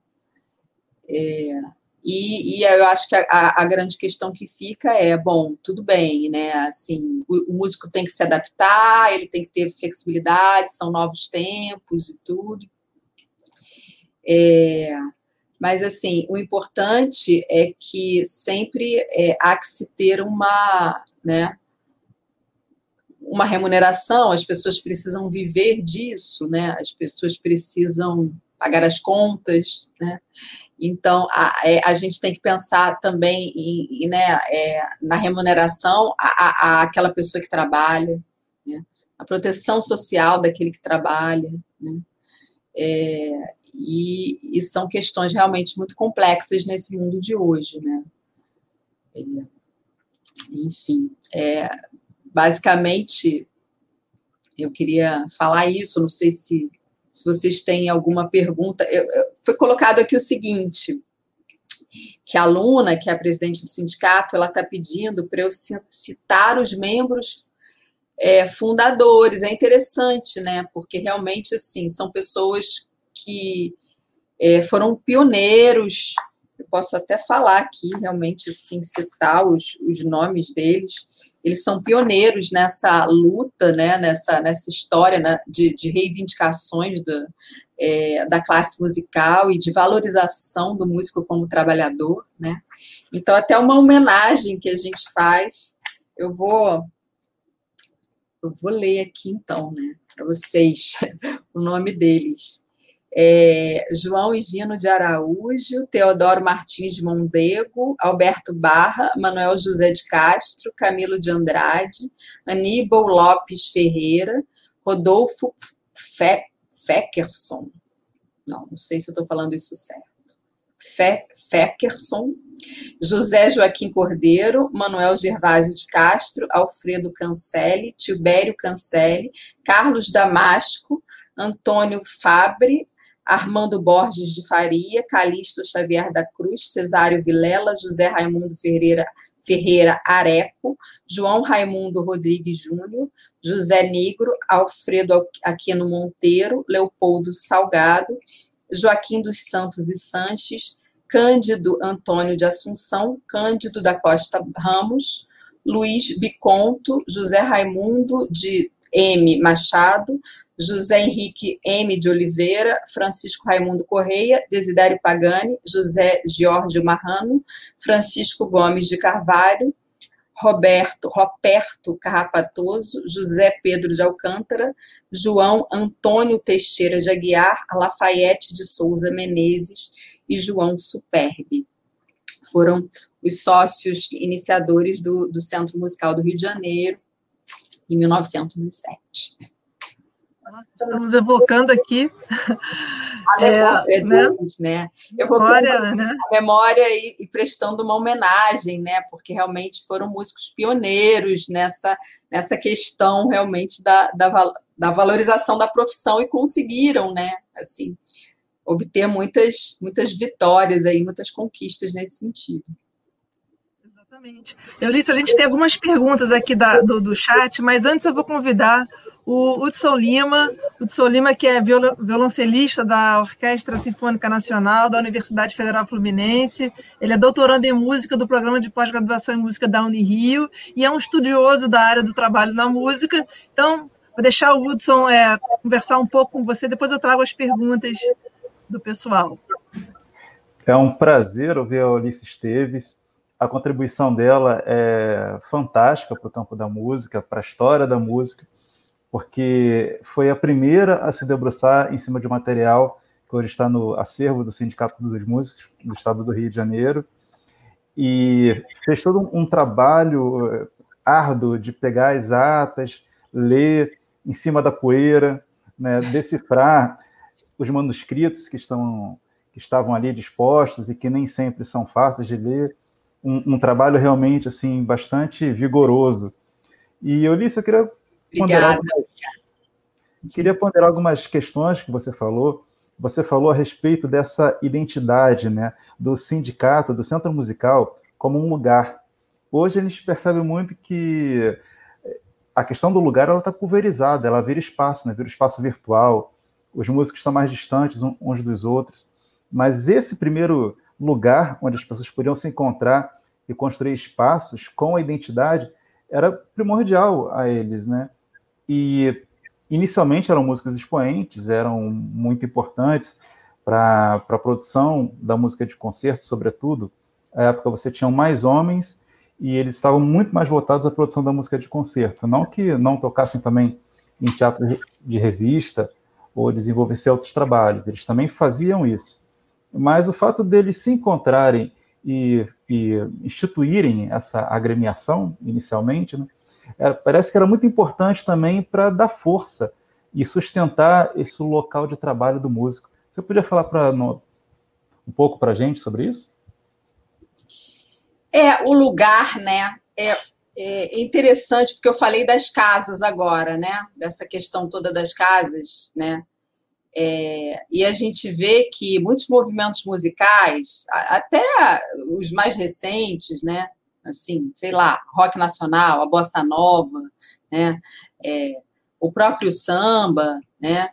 É, e, e, eu acho que a, a, grande questão que fica é, bom, tudo bem, né? Assim, o, o, músico tem que se adaptar, ele tem que ter flexibilidade, são novos tempos e tudo. É, Mas, assim, o importante é que sempre é, há que se ter uma, né, uma remuneração, as pessoas precisam viver disso, né? As pessoas precisam pagar as contas, né? Então, a, é, a gente tem que pensar também em, em né, é, na remuneração a, aquela pessoa que trabalha, né? a proteção social daquele que trabalha, né? É, e, e, são questões realmente muito complexas nesse mundo de hoje, né? É, enfim, é, basicamente, eu queria falar isso, não sei se se vocês têm alguma pergunta. Eu, eu, foi colocado aqui o seguinte, que a aluna, que é a presidente do sindicato, ela está pedindo para eu citar os membros é, fundadores. É interessante, né? Porque realmente, assim, são pessoas que é, foram pioneiros. Eu posso até falar aqui, realmente, assim, citar os, os nomes deles eles são pioneiros nessa luta, né, nessa, nessa história né, de, de, reivindicações do, é, da classe musical e de valorização do músico como trabalhador, né? Então, até uma homenagem que a gente faz, eu vou eu vou ler aqui então, né, para vocês o nome deles é, João Higino de Araújo, Teodoro Martins de Mondego, Alberto Barra, Manuel José de Castro, Camilo de Andrade, Aníbal Lopes Ferreira, Rodolfo Fe, Feckerson, não, não sei se eu estou falando isso certo, Fe, Feckerson, José Joaquim Cordeiro, Manuel Gervásio de Castro, Alfredo Cancelli, Tibério Cancelli, Carlos Damasco, Antônio Fabre, Armando Borges de Faria, Calixto Xavier da Cruz, Cesário Vilela, José Raimundo Ferreira, Ferreira Areco, João Raimundo Rodrigues Júnior, José Negro, Alfredo Aquino Monteiro, Leopoldo Salgado, Joaquim dos Santos e Sanches, Cândido Antônio de Assunção, Cândido da Costa Ramos, Luiz Biconto, José Raimundo de M. Machado, José Henrique M. de Oliveira, Francisco Raimundo Correia, Desidério Pagani, José Giorgio Marrano, Francisco Gomes de Carvalho, Roberto Roberto Carrapatoso, José Pedro de Alcântara, João Antônio Teixeira de Aguiar, Lafayette de Souza Menezes e João Superbe. Foram os sócios iniciadores do, do Centro Musical do Rio de Janeiro, em 1907. Estamos evocando aqui a memória é, né? deles, né? Evocando né? a memória e, e, prestando uma homenagem, né? Porque realmente foram músicos pioneiros nessa, nessa questão realmente da, da, da valorização da profissão e conseguiram, né? Assim, obter muitas, muitas vitórias aí, muitas conquistas nesse sentido. Exatamente. Eulícia, a gente tem algumas perguntas aqui da, do, do chat, mas antes eu vou convidar o Hudson Lima, Hudson Lima, que é violoncelista da Orquestra Sinfônica Nacional da Universidade Federal Fluminense. Ele é doutorando em música do programa de pós-graduação em música da Unirio e é um estudioso da área do trabalho na música. Então, vou deixar o Hudson é, conversar um pouco com você, depois eu trago as perguntas do pessoal. É um prazer ouvir a Ulisses Esteves a contribuição dela é fantástica para o campo da música, para a história da música, porque foi a primeira a se debruçar em cima de um material que hoje está no acervo do Sindicato dos Músicos do Estado do Rio de Janeiro, e fez todo um trabalho eh, árduo de pegar as atas, ler em cima da poeira, né, decifrar os manuscritos que estão que estavam ali dispostos e que nem sempre são fáceis de ler um, um, trabalho realmente assim bastante vigoroso. E Ulisses, eu queria ponderar, algumas, queria ponderar algumas questões que você falou. Você falou a respeito dessa identidade, né, do sindicato, do centro musical como um lugar. Hoje a gente percebe muito que a questão do lugar ela está pulverizada, ela vira espaço, né, vira espaço virtual. Os músicos estão mais distantes uns dos outros. Mas esse primeiro lugar onde as pessoas podiam se encontrar e construir espaços com a identidade era primordial a eles, né? E inicialmente eram músicos expoentes, eram muito importantes para a produção da música de concerto, sobretudo, na época você tinha mais homens e eles estavam muito mais voltados à produção da música de concerto. Não que não tocassem também em teatro de revista ou desenvolvessem outros trabalhos, eles também faziam isso. Mas o fato deles se encontrarem e, e instituírem essa agremiação, inicialmente, né, era, parece que era muito importante também para dar força e sustentar esse local de trabalho do músico. Você podia falar no, um pouco para a gente sobre isso? É, o lugar, né? É, é interessante, porque eu falei das casas agora, né? Dessa questão toda das casas, né? É, e a gente vê que muitos movimentos musicais, até os mais recentes, né? Assim, sei lá, rock nacional, a bossa nova, né? É, o próprio samba, né?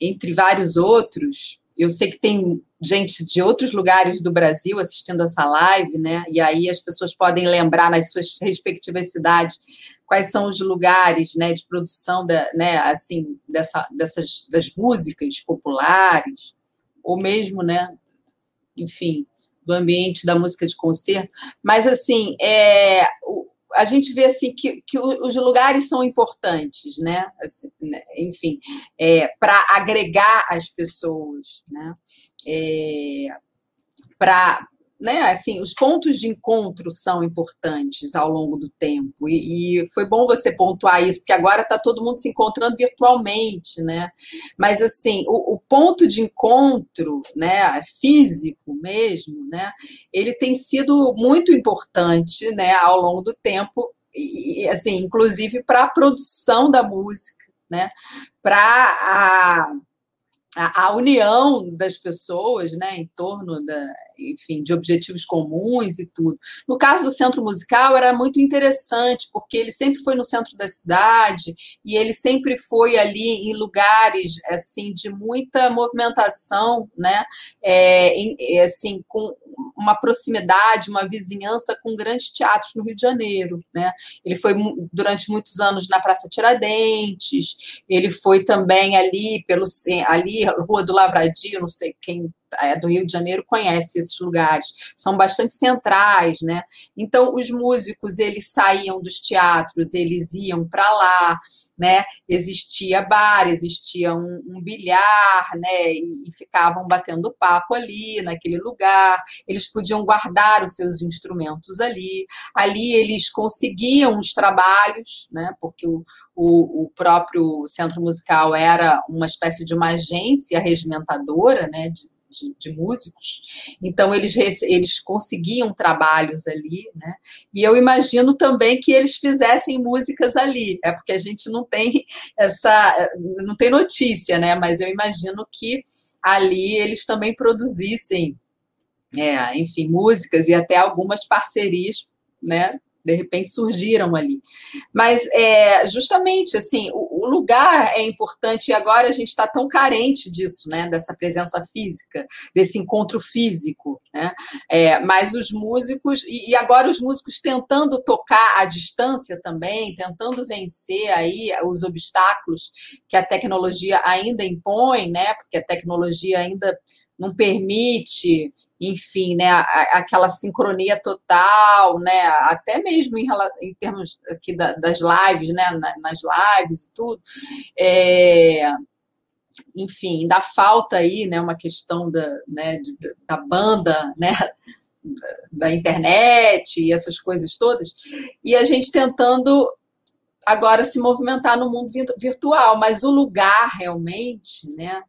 Entre vários outros. Eu sei que tem gente de outros lugares do Brasil assistindo essa live, né? E aí as pessoas podem lembrar nas suas respectivas cidades quais são os lugares, né, de produção da, né, assim, dessa, dessas das músicas populares, ou mesmo, né, enfim, do ambiente da música de concerto. Mas assim, é, a gente vê assim que, que os lugares são importantes, né? Assim, né? Enfim, é, para agregar as pessoas, né? É, para né, assim, os pontos de encontro são importantes ao longo do tempo. E, e foi bom você pontuar isso, porque agora está todo mundo se encontrando virtualmente, né? Mas assim, o, o, ponto de encontro, né, físico mesmo, né, ele tem sido muito importante, né, ao longo do tempo, e assim, inclusive para a produção da música, né, para a a, união das pessoas, né, em torno da, enfim, de objetivos comuns e tudo. No caso do centro musical era muito interessante porque ele sempre foi no centro da cidade e ele sempre foi ali em lugares assim de muita movimentação, né, é, em, é, assim com uma proximidade, uma vizinhança com grandes teatros no Rio de Janeiro, né. Ele foi durante muitos anos na Praça Tiradentes, ele foi também ali pelo ali Rua do Lavradio, não sei quem é do Rio de Janeiro conhece esses lugares, são bastante centrais, né? Então os músicos eles saíam dos teatros, eles iam para lá, né? Existia bar, existia um, um bilhar, né? E, e, ficavam batendo papo ali naquele lugar. Eles podiam guardar os seus instrumentos ali. Ali eles conseguiam os trabalhos, né? Porque o, o, o próprio centro musical era uma espécie de uma agência regimentadora, né? De, de, de, músicos, então eles, eles conseguiam trabalhos ali, né? E eu imagino também que eles fizessem músicas ali, é porque a gente não tem essa, não tem notícia, né? Mas eu imagino que ali eles também produzissem, é, enfim, músicas e até algumas parcerias, né? De repente surgiram ali. Mas é, justamente assim, o, o, lugar é importante e agora a gente está tão carente disso, né? Dessa presença física, desse encontro físico, né? É, mas os músicos e, e, agora os músicos tentando tocar à distância também, tentando vencer aí os obstáculos que a tecnologia ainda impõe, né? Porque a tecnologia ainda não permite enfim, né, aquela sincronia total, né, até mesmo em, em termos aqui da, das lives, né, nas lives e tudo, é, enfim, da falta aí, né, uma questão da, né, de, da banda, né, da internet e essas coisas todas, e a gente tentando agora se movimentar no mundo virtual, mas o lugar realmente, né,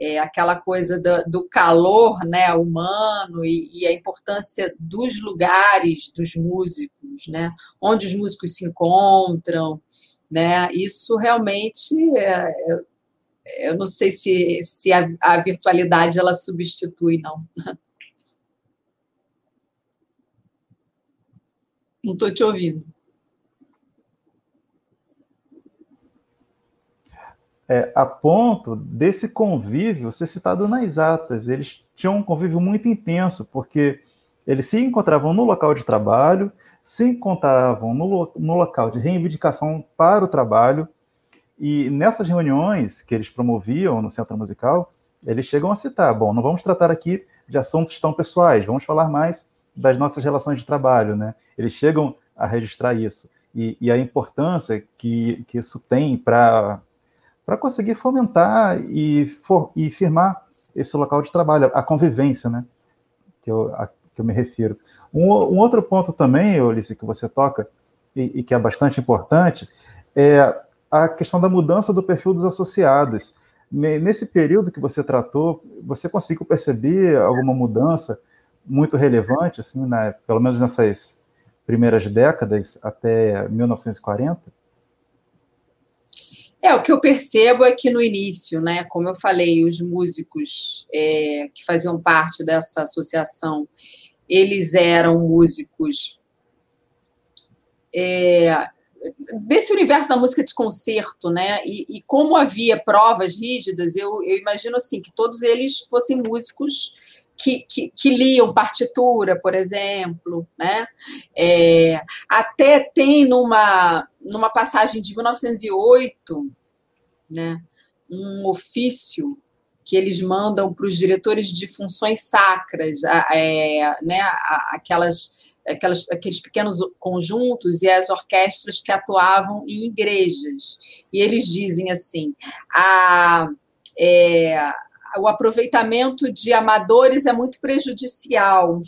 é, aquela coisa do, do, calor né, humano e, e, a importância dos lugares dos músicos, né, onde os músicos se encontram, né, isso realmente é, é, eu não sei se, se a, a virtualidade ela substitui, não. Não estou te ouvindo. É, a ponto desse convívio ser citado nas atas. Eles tinham um convívio muito intenso, porque eles se encontravam no local de trabalho, se encontravam no, no local de reivindicação para o trabalho, e nessas reuniões que eles promoviam no centro musical, Eles chegam a citar, bom, não vamos tratar aqui de assuntos tão pessoais, vamos falar mais das nossas relações de trabalho, né? Eles chegam a registrar isso. E, e a importância que, que isso tem para conseguir fomentar e, for, e firmar esse local de trabalho, a convivência, né? Que eu, a, que eu me refiro. Um, um outro ponto também, Ulisses, que você toca, e, e que é bastante importante, é a questão da mudança do perfil dos associados. Nesse período que você tratou, você conseguiu perceber alguma mudança muito relevante, assim, né, pelo menos nessas primeiras décadas até 1940? É, o que eu percebo é que no início, né, como eu falei, os músicos é, que faziam parte dessa associação, eles eram músicos é, desse universo da música de concerto, né? E, e como havia provas rígidas, eu, eu, imagino assim que todos eles fossem músicos que, que, que liam partitura, por exemplo, né? É, até tem numa numa passagem de 1908, né? Um ofício que eles mandam para os diretores de funções sacras, é, né, aquelas aquelas, aqueles pequenos conjuntos e as orquestras que atuavam em igrejas. E eles dizem assim: a, é, o aproveitamento de amadores é muito prejudicial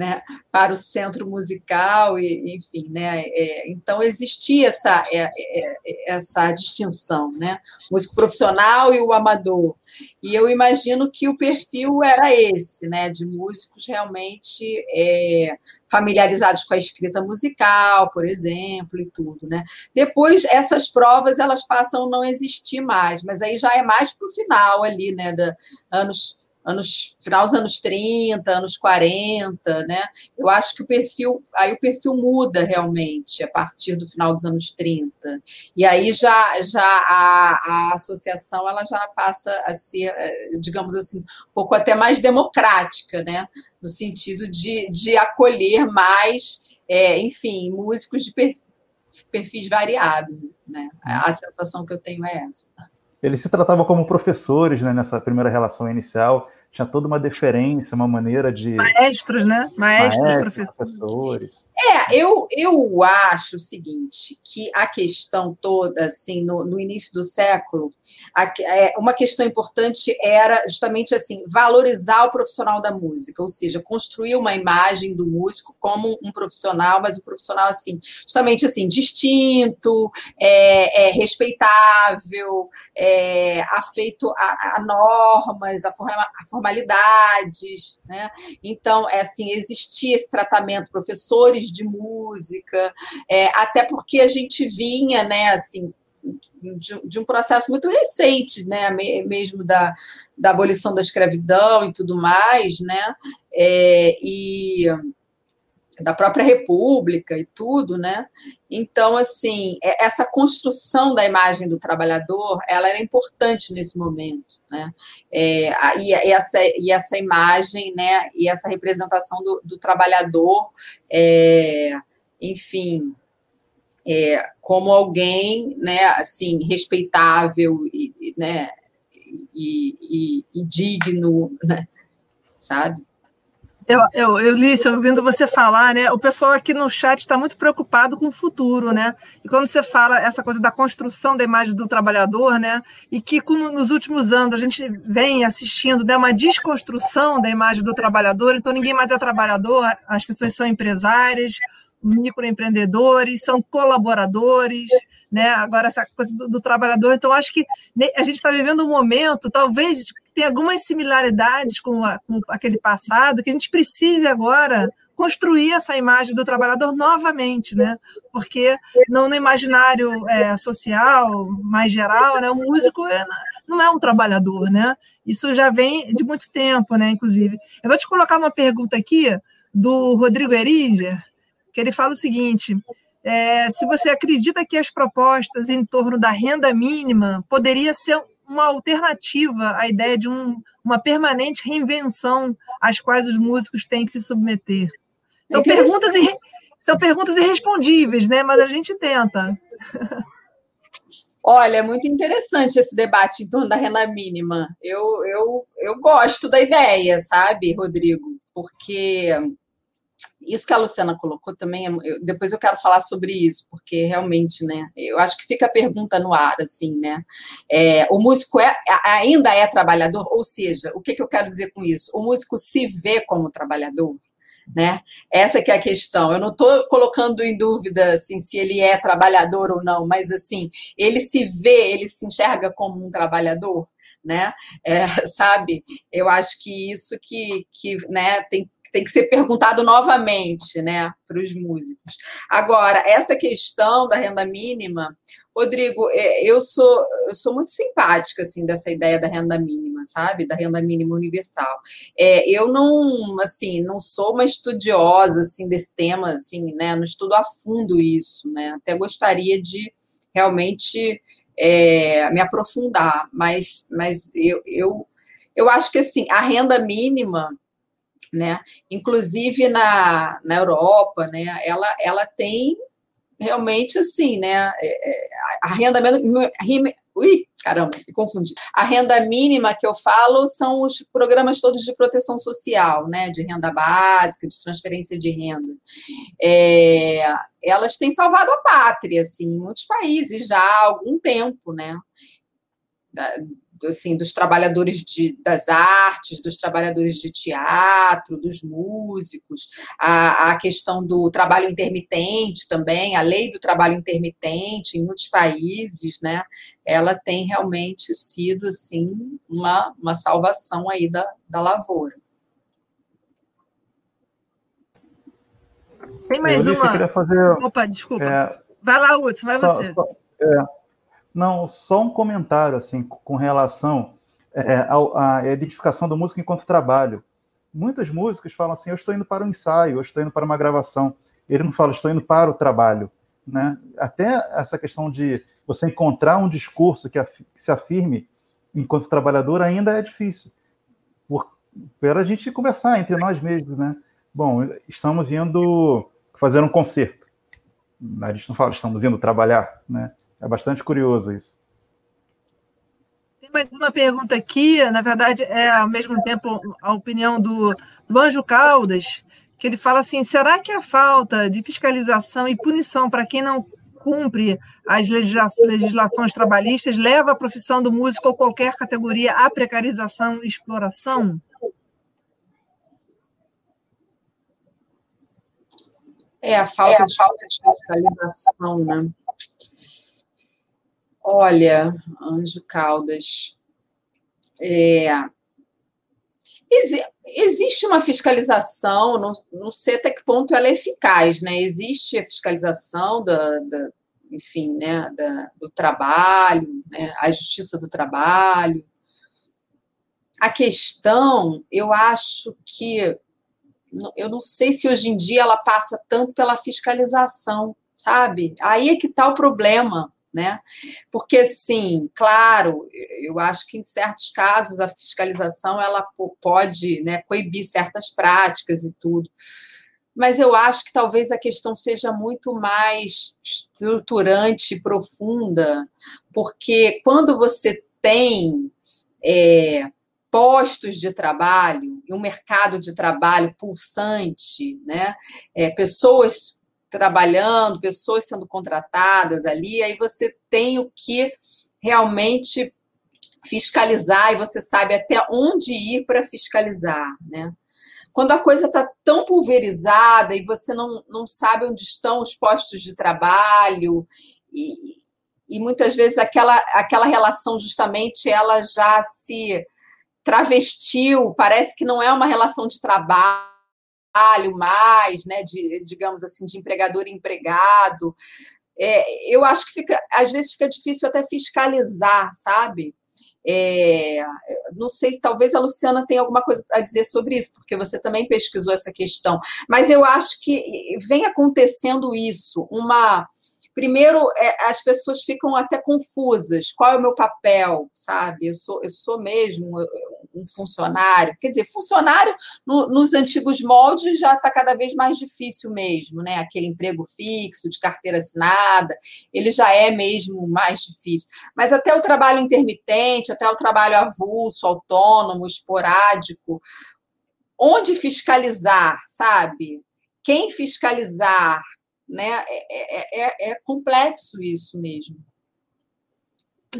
né, para o centro musical, e, enfim, né, é, então existia essa, é, é, essa distinção, né, músico profissional e o amador, e eu imagino que o perfil era esse, né, de músicos realmente é, familiarizados com a escrita musical, por exemplo, e tudo, né. Depois, essas provas, elas passam a não existir mais, mas aí já é mais para o final ali, né, da, anos anos final dos anos 30, anos 40, né? Eu acho que o perfil, aí o perfil muda realmente a partir do final dos anos 30. E aí já já a, a associação ela já passa a ser, eh, digamos assim, um pouco até mais democrática, né? No sentido de, de acolher mais, é, enfim, músicos de per, perfis variados, né? A sensação que eu tenho é essa. Eles se tratavam como professores né, nessa primeira relação inicial, tinha toda uma deferência, uma maneira de. Maestros, né? Maestros, Maestros professores. professores. É, eu, eu acho o seguinte, que a questão toda, assim, no, no início do século, a, é, uma questão importante era justamente assim, valorizar o profissional da música, ou seja, construir uma imagem do músico como um profissional, mas um profissional assim, justamente assim, distinto, é, é respeitável, é, afeito a, a normas, a, forma, a formalidades, né? Então, é assim, existia esse tratamento, professores de música, é, até porque a gente vinha, né, assim, de, de, um processo muito recente, né, mesmo da, da abolição da escravidão e tudo mais, né, é, e da própria República e tudo, né? Então, assim, é, essa construção da imagem do trabalhador, ela era importante nesse momento, né? É, e, essa, e essa imagem, né? E essa representação do, do trabalhador, é, enfim, é, como alguém, né? Assim, respeitável e, né? E, e, e digno, né? Sabe? Eu, eu, eu ouvindo você falar, né? O pessoal aqui no chat está muito preocupado com o futuro, né? E quando você fala essa coisa da construção da imagem do trabalhador, né? E que como nos últimos anos a gente vem assistindo né, uma desconstrução da imagem do trabalhador, então ninguém mais é trabalhador, as pessoas são empresárias, microempreendedores, são colaboradores, né? Agora essa coisa do, do trabalhador, então acho que a gente está vivendo um momento, talvez tem algumas similaridades com, a, com aquele passado que a gente precise agora construir essa imagem do trabalhador novamente, né? Porque no, no imaginário é, social mais geral, né, o músico é, não é um trabalhador, né? Isso já vem de muito tempo, né? Inclusive, eu vou te colocar uma pergunta aqui do Rodrigo Eringer, que ele fala o seguinte: é, se você acredita que as propostas em torno da renda mínima poderia ser uma alternativa à ideia de um, uma permanente reinvenção às quais os músicos têm que se submeter. São perguntas, são perguntas irrespondíveis, né? mas a gente tenta. Olha, é muito interessante esse debate em torno da renda mínima. Eu, eu, eu gosto da ideia, sabe, Rodrigo? Porque isso que a Luciana colocou também, é eu, depois eu quero falar sobre isso, porque realmente, né, eu acho que fica a pergunta no ar, assim, né, é, o músico é, ainda é trabalhador, ou seja, o que, que eu quero dizer com isso? O músico se vê como trabalhador, né? Essa que é a questão. Eu não estou colocando em dúvida assim, se ele é trabalhador ou não, mas assim, ele se vê, ele se enxerga como um trabalhador, né? É, sabe? Eu acho que isso que, que né, tem tem que ser perguntado novamente, né, para os músicos. Agora, essa questão da renda mínima, Rodrigo, é, eu sou eu sou muito simpática assim dessa ideia da renda mínima, sabe, da renda mínima universal. É, eu não assim não sou uma estudiosa assim desse tema, assim, né, não estudo a fundo isso, né. Até gostaria de realmente é, me aprofundar, mas mas eu, eu eu acho que assim a renda mínima né? Inclusive na, na Europa, né? Ela, ela tem realmente assim, né? É, é, a renda ui, caramba, me confundi. A renda mínima que eu falo são os programas todos de proteção social, né? De renda básica, de transferência de renda. É, elas têm salvado a pátria, assim, em muitos países já há algum tempo, né? Assim, dos trabalhadores de, das artes, dos trabalhadores de teatro, dos músicos, a, a questão do trabalho intermitente também, a lei do trabalho intermitente em muitos países, né, ela tem realmente sido, assim, uma, uma salvação aí da, da lavoura. Tem mais eu uma. Fazer, Opa, desculpa. É, vai lá, Hudson, vai só, você. Só, é, não, só um comentário assim com relação é, à, à identificação do músico enquanto trabalho. Muitos músicos falam assim: eu estou indo para um ensaio, eu estou indo para uma gravação. Ele não fala, estou indo para o trabalho. Né? Até essa questão de você encontrar um discurso que, que se afirme enquanto trabalhador ainda é difícil. Por, para a gente conversar entre nós mesmos, né? Bom, estamos indo fazer um concerto. A gente não fala, estamos indo trabalhar, né? É bastante curioso isso. Tem mais uma pergunta aqui, na verdade, é ao mesmo tempo a opinião do, do Anjo Caldas, que ele fala assim: será que a falta de fiscalização e punição para quem não cumpre as legislações trabalhistas leva a profissão do músico ou qualquer categoria à precarização e exploração? É a falta, é a de, falta de fiscalização, né? Olha, Anjo Caldas, é, existe uma fiscalização, não, não, sei até que ponto ela é eficaz, né? Existe a fiscalização da, da enfim, né, da, do trabalho, né, a justiça do trabalho. A questão, eu acho que, eu não sei se hoje em dia ela passa tanto pela fiscalização, sabe? Aí é que está o problema né? Porque, sim, claro, eu acho que em certos casos a fiscalização ela pode né, coibir certas práticas e tudo, mas eu acho que talvez a questão seja muito mais estruturante e profunda, porque quando você tem é, postos de trabalho e um mercado de trabalho pulsante, né, é, pessoas trabalhando, pessoas sendo contratadas ali, aí você tem o que realmente fiscalizar e você sabe até onde ir para fiscalizar, né? Quando a coisa está tão pulverizada e você não, não sabe onde estão os postos de trabalho e, e muitas vezes aquela, aquela relação justamente ela já se travestiu, parece que não é uma relação de trabalho, trabalho mais, né, de, digamos assim, de empregador e empregado. É, eu acho que fica, às vezes fica difícil até fiscalizar, sabe? É, não sei, talvez a Luciana tenha alguma coisa a dizer sobre isso, porque você também pesquisou essa questão. Mas eu acho que vem acontecendo isso, uma primeiro é, as pessoas ficam até confusas. Qual é o meu papel, sabe? Eu sou, eu sou mesmo um funcionário. Quer dizer, funcionário no, nos antigos moldes já está cada vez mais difícil mesmo, né? Aquele emprego fixo, de carteira assinada, ele já é mesmo mais difícil. Mas até o trabalho intermitente, até o trabalho avulso, autônomo, esporádico, onde fiscalizar, sabe? Quem fiscalizar, né? É, é, é, é complexo isso mesmo.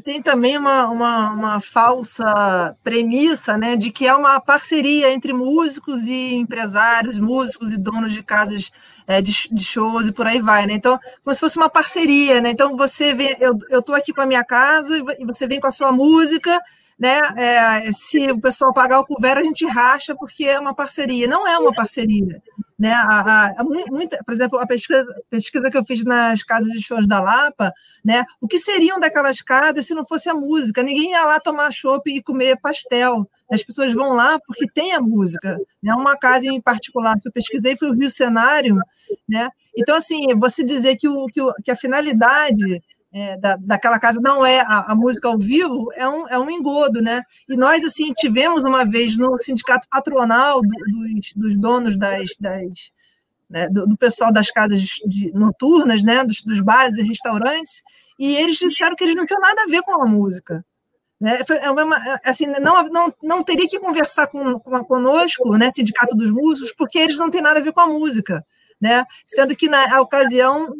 Tem também uma, uma, uma, falsa premissa né, de que é uma parceria entre músicos e empresários, músicos e donos de casas é, de, de, shows e por aí vai. Né? Então, como se fosse uma parceria. Né? Então, você vem, eu estou aqui com a minha casa e você vem com a sua música, né? É, se o pessoal pagar o couvert, a gente racha porque é uma parceria. Não é uma parceria. Né? A, a, a, muita, por exemplo, a pesquisa, pesquisa que eu fiz nas casas de shows da Lapa, né? o que seriam daquelas casas se não fosse a música? Ninguém ia lá tomar chopp e comer pastel. As pessoas vão lá porque tem a música. Né? Uma casa em particular que eu pesquisei foi o Rio Cenário. Né? Então, assim, você dizer que, o, que, o, que a finalidade é, da, daquela casa não é a, a, música ao vivo, é um, é um engodo, né? E nós, assim, tivemos uma vez no sindicato patronal do, dos, dos, donos das, das né, do, do, pessoal das casas de, noturnas, né, dos, dos, bares e restaurantes, e eles disseram que eles não tinham nada a ver com a música. Né? Foi é uma, é, assim, não, não, não teria que conversar com, com, conosco, né, Sindicato dos Músicos, porque eles não têm nada a ver com a música. Né? Sendo que, na ocasião,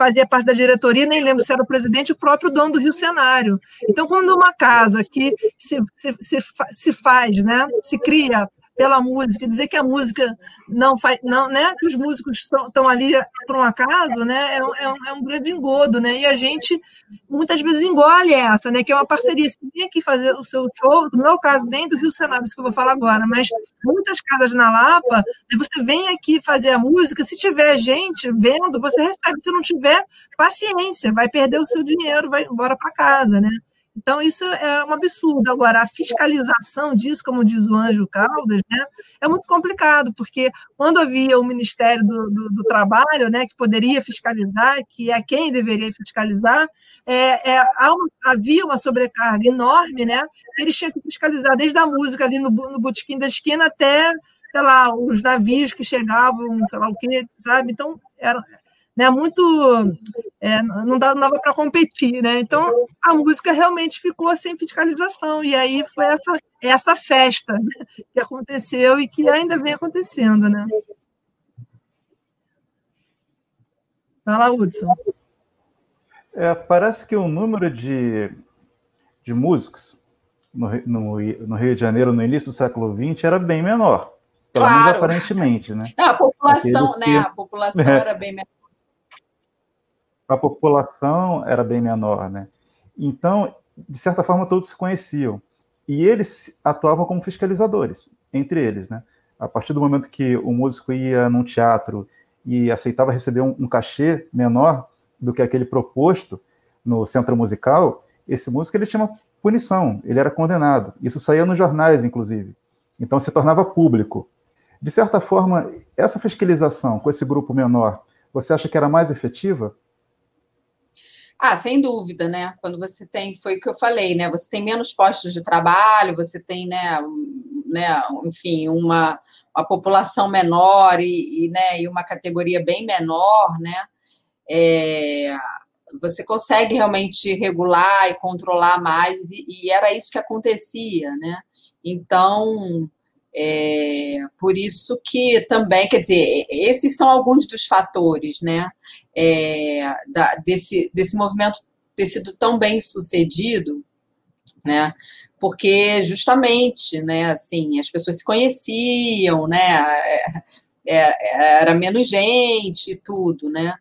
fazia parte da diretoria, nem lembro se era o presidente, o próprio dono do Rio Cenário. Então, quando uma casa que se, se, se, se faz, né, se cria pela música, dizer que a música não faz, não, né? Que os músicos estão ali por um acaso, né? É um, é, um, é um grande engodo, né? E a gente muitas vezes engole essa, né? Que é uma parceria. Você vem aqui fazer o seu show, no meu caso, nem do Rio Senado, isso que eu vou falar agora, mas muitas casas na Lapa, né, você vem aqui fazer a música, se tiver gente vendo, você recebe. Se não tiver, paciência, vai perder o seu dinheiro, vai embora para casa, né? Então, isso é um absurdo. Agora, a fiscalização disso, como diz o Anjo Caldas, né, é muito complicado, porque quando havia o Ministério do, do, do Trabalho, né, que poderia fiscalizar, que é quem deveria fiscalizar, é, é, havia uma sobrecarga enorme, né, eles tinham que fiscalizar desde a música ali no, no botequim da esquina até, sei lá, os navios que chegavam, sei lá o quê, sabe? Então, era, né, muito é, não dava para competir, né? Então a música realmente ficou sem fiscalização e aí foi essa essa festa né, que aconteceu e que ainda vem acontecendo, né? Fala, Hudson. É, parece que o número de, de músicos no, no, no, Rio de Janeiro no início do século XX era bem menor. Pelo claro. menos aparentemente, né? a população, né? A população é. era bem menor a população era bem menor, né? Então, de certa forma, todos se conheciam. E eles atuavam como fiscalizadores, entre eles, né? A partir do momento que o músico ia num teatro e aceitava receber um, um cachê menor do que aquele proposto no centro musical, esse músico ele tinha uma punição, ele era condenado. Isso saía nos jornais, inclusive. Então se tornava público. De certa forma, essa fiscalização com esse grupo menor, você acha que era mais efetiva? Ah, sem dúvida, né? Quando você tem, foi o que eu falei, né? Você tem menos postos de trabalho, você tem, né, né enfim, uma, uma população menor e, e, né, e uma categoria bem menor, né? É, você consegue realmente regular e controlar mais, e, e era isso que acontecia, né? Então, é, por isso que também, quer dizer, esses são alguns dos fatores, né? É, da, desse, desse movimento ter sido tão bem sucedido, né? Porque justamente, né, assim, as pessoas se conheciam, né? É, é, era menos gente e tudo, né?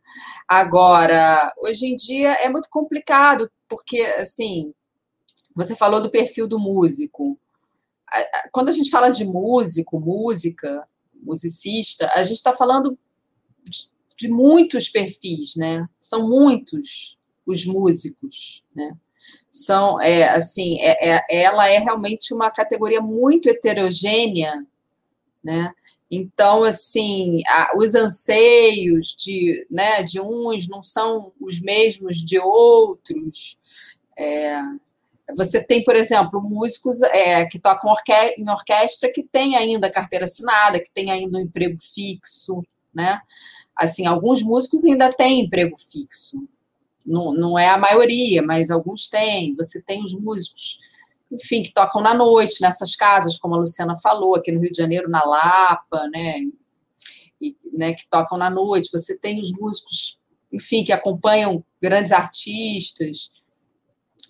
Agora, hoje em dia é muito complicado, porque, assim, você falou do perfil do músico. Quando a gente fala de músico, música, musicista, a gente está falando de muitos perfis, né? São muitos os músicos, né? São, é, assim, é, é, ela é realmente uma categoria muito heterogênea, né? Então, assim, a, os anseios de, né, de uns não são os mesmos de outros. É, você tem, por exemplo, músicos é, que tocam orque em orquestra que tem ainda carteira assinada, que tem ainda um emprego fixo, né? Assim, alguns músicos ainda têm emprego fixo. Não, não é a maioria, mas alguns têm. Você tem os músicos, enfim, que tocam na noite, nessas casas, como a Luciana falou, aqui no Rio de Janeiro, na Lapa, né? E, né, que tocam na noite. Você tem os músicos, enfim, que acompanham grandes artistas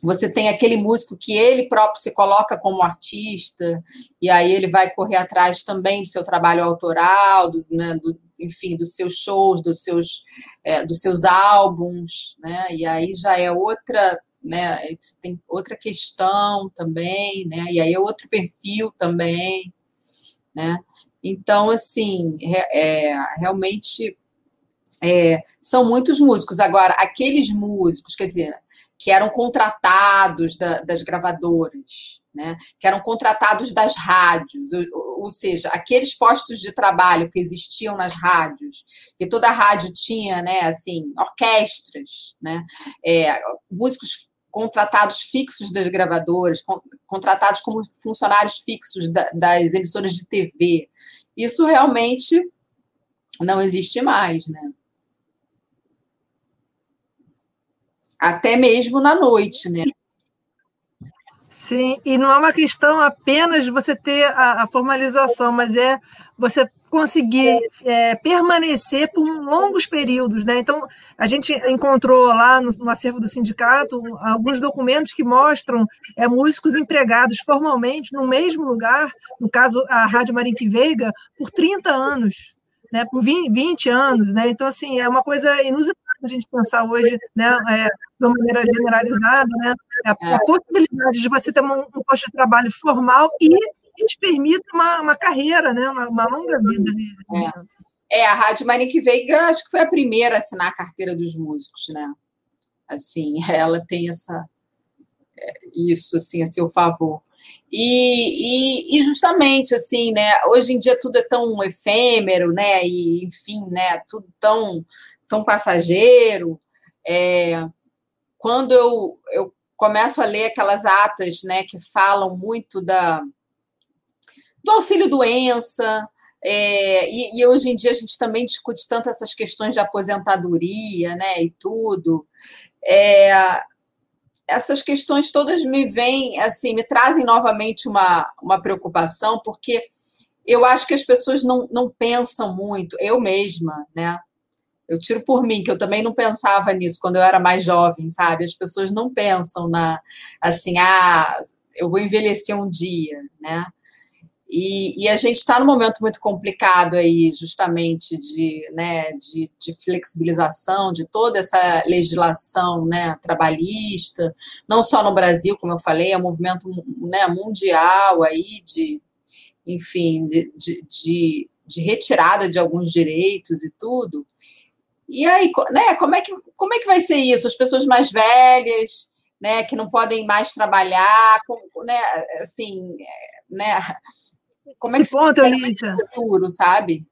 você tem aquele músico que ele próprio se coloca como artista, e aí ele vai correr atrás também do seu trabalho autoral, do, né, do, enfim, dos seus shows, dos seus, é, dos seus álbuns, né? E aí já é outra, né? Tem outra questão também, né? E aí é outro perfil também, né? Então, assim, é, realmente é, são muitos músicos. Agora, aqueles músicos, quer dizer, que eram contratados da, das gravadoras, né? que eram contratados das rádios, ou, seja, aqueles postos de trabalho que existiam nas rádios, que toda rádio tinha, né, assim, orquestras, né, é, músicos contratados fixos das gravadoras, contratados como funcionários fixos da, das emissoras de TV. Isso realmente não existe mais, né? até mesmo na noite, né? Sim, e não é uma questão apenas de você ter a, a formalização, mas é você conseguir é, permanecer por longos períodos, né? Então a gente encontrou lá no, no, acervo do sindicato alguns documentos que mostram é, músicos empregados formalmente no mesmo lugar, no caso a Rádio Marinque Veiga, por 30 anos, né? Por 20, 20 anos, né? Então assim é uma coisa inusitada a gente pensar hoje, né, é, de uma maneira generalizada, né, a, a é. possibilidade de você ter um, um posto de trabalho formal e que te permita uma, uma carreira, né, uma, uma longa vida. De, é. é. a Rádio Manique Veiga acho que foi a primeira a assinar a carteira dos músicos, né? Assim, ela tem essa é, isso assim a seu favor. E, e, e, justamente assim, né? Hoje em dia tudo é tão efêmero, né? E enfim, né? Tudo tão tão passageiro. É, quando eu, eu começo a ler aquelas atas né, que falam muito da, do auxílio-doença, é, e, e, hoje em dia a gente também discute tanto essas questões de aposentadoria né, e tudo. É, essas questões todas me vêm, assim, me trazem novamente uma, uma preocupação, porque eu acho que as pessoas não, não pensam muito, eu mesma, né? Eu tiro por mim, que eu também não pensava nisso quando eu era mais jovem, sabe? As pessoas não pensam na, assim, ah, eu vou envelhecer um dia, né? E, e a gente está num momento muito complicado aí, justamente de, né, de, de, flexibilização de toda essa legislação né, trabalhista, não só no Brasil, como eu falei, é um movimento né, mundial aí de, enfim, de, de, de retirada de alguns direitos e tudo. E aí, né, como é que, como é que vai ser isso? As pessoas mais velhas, né, que não podem mais trabalhar, com, né, assim, né, como é que ponto, Elisa, futuro, sabe?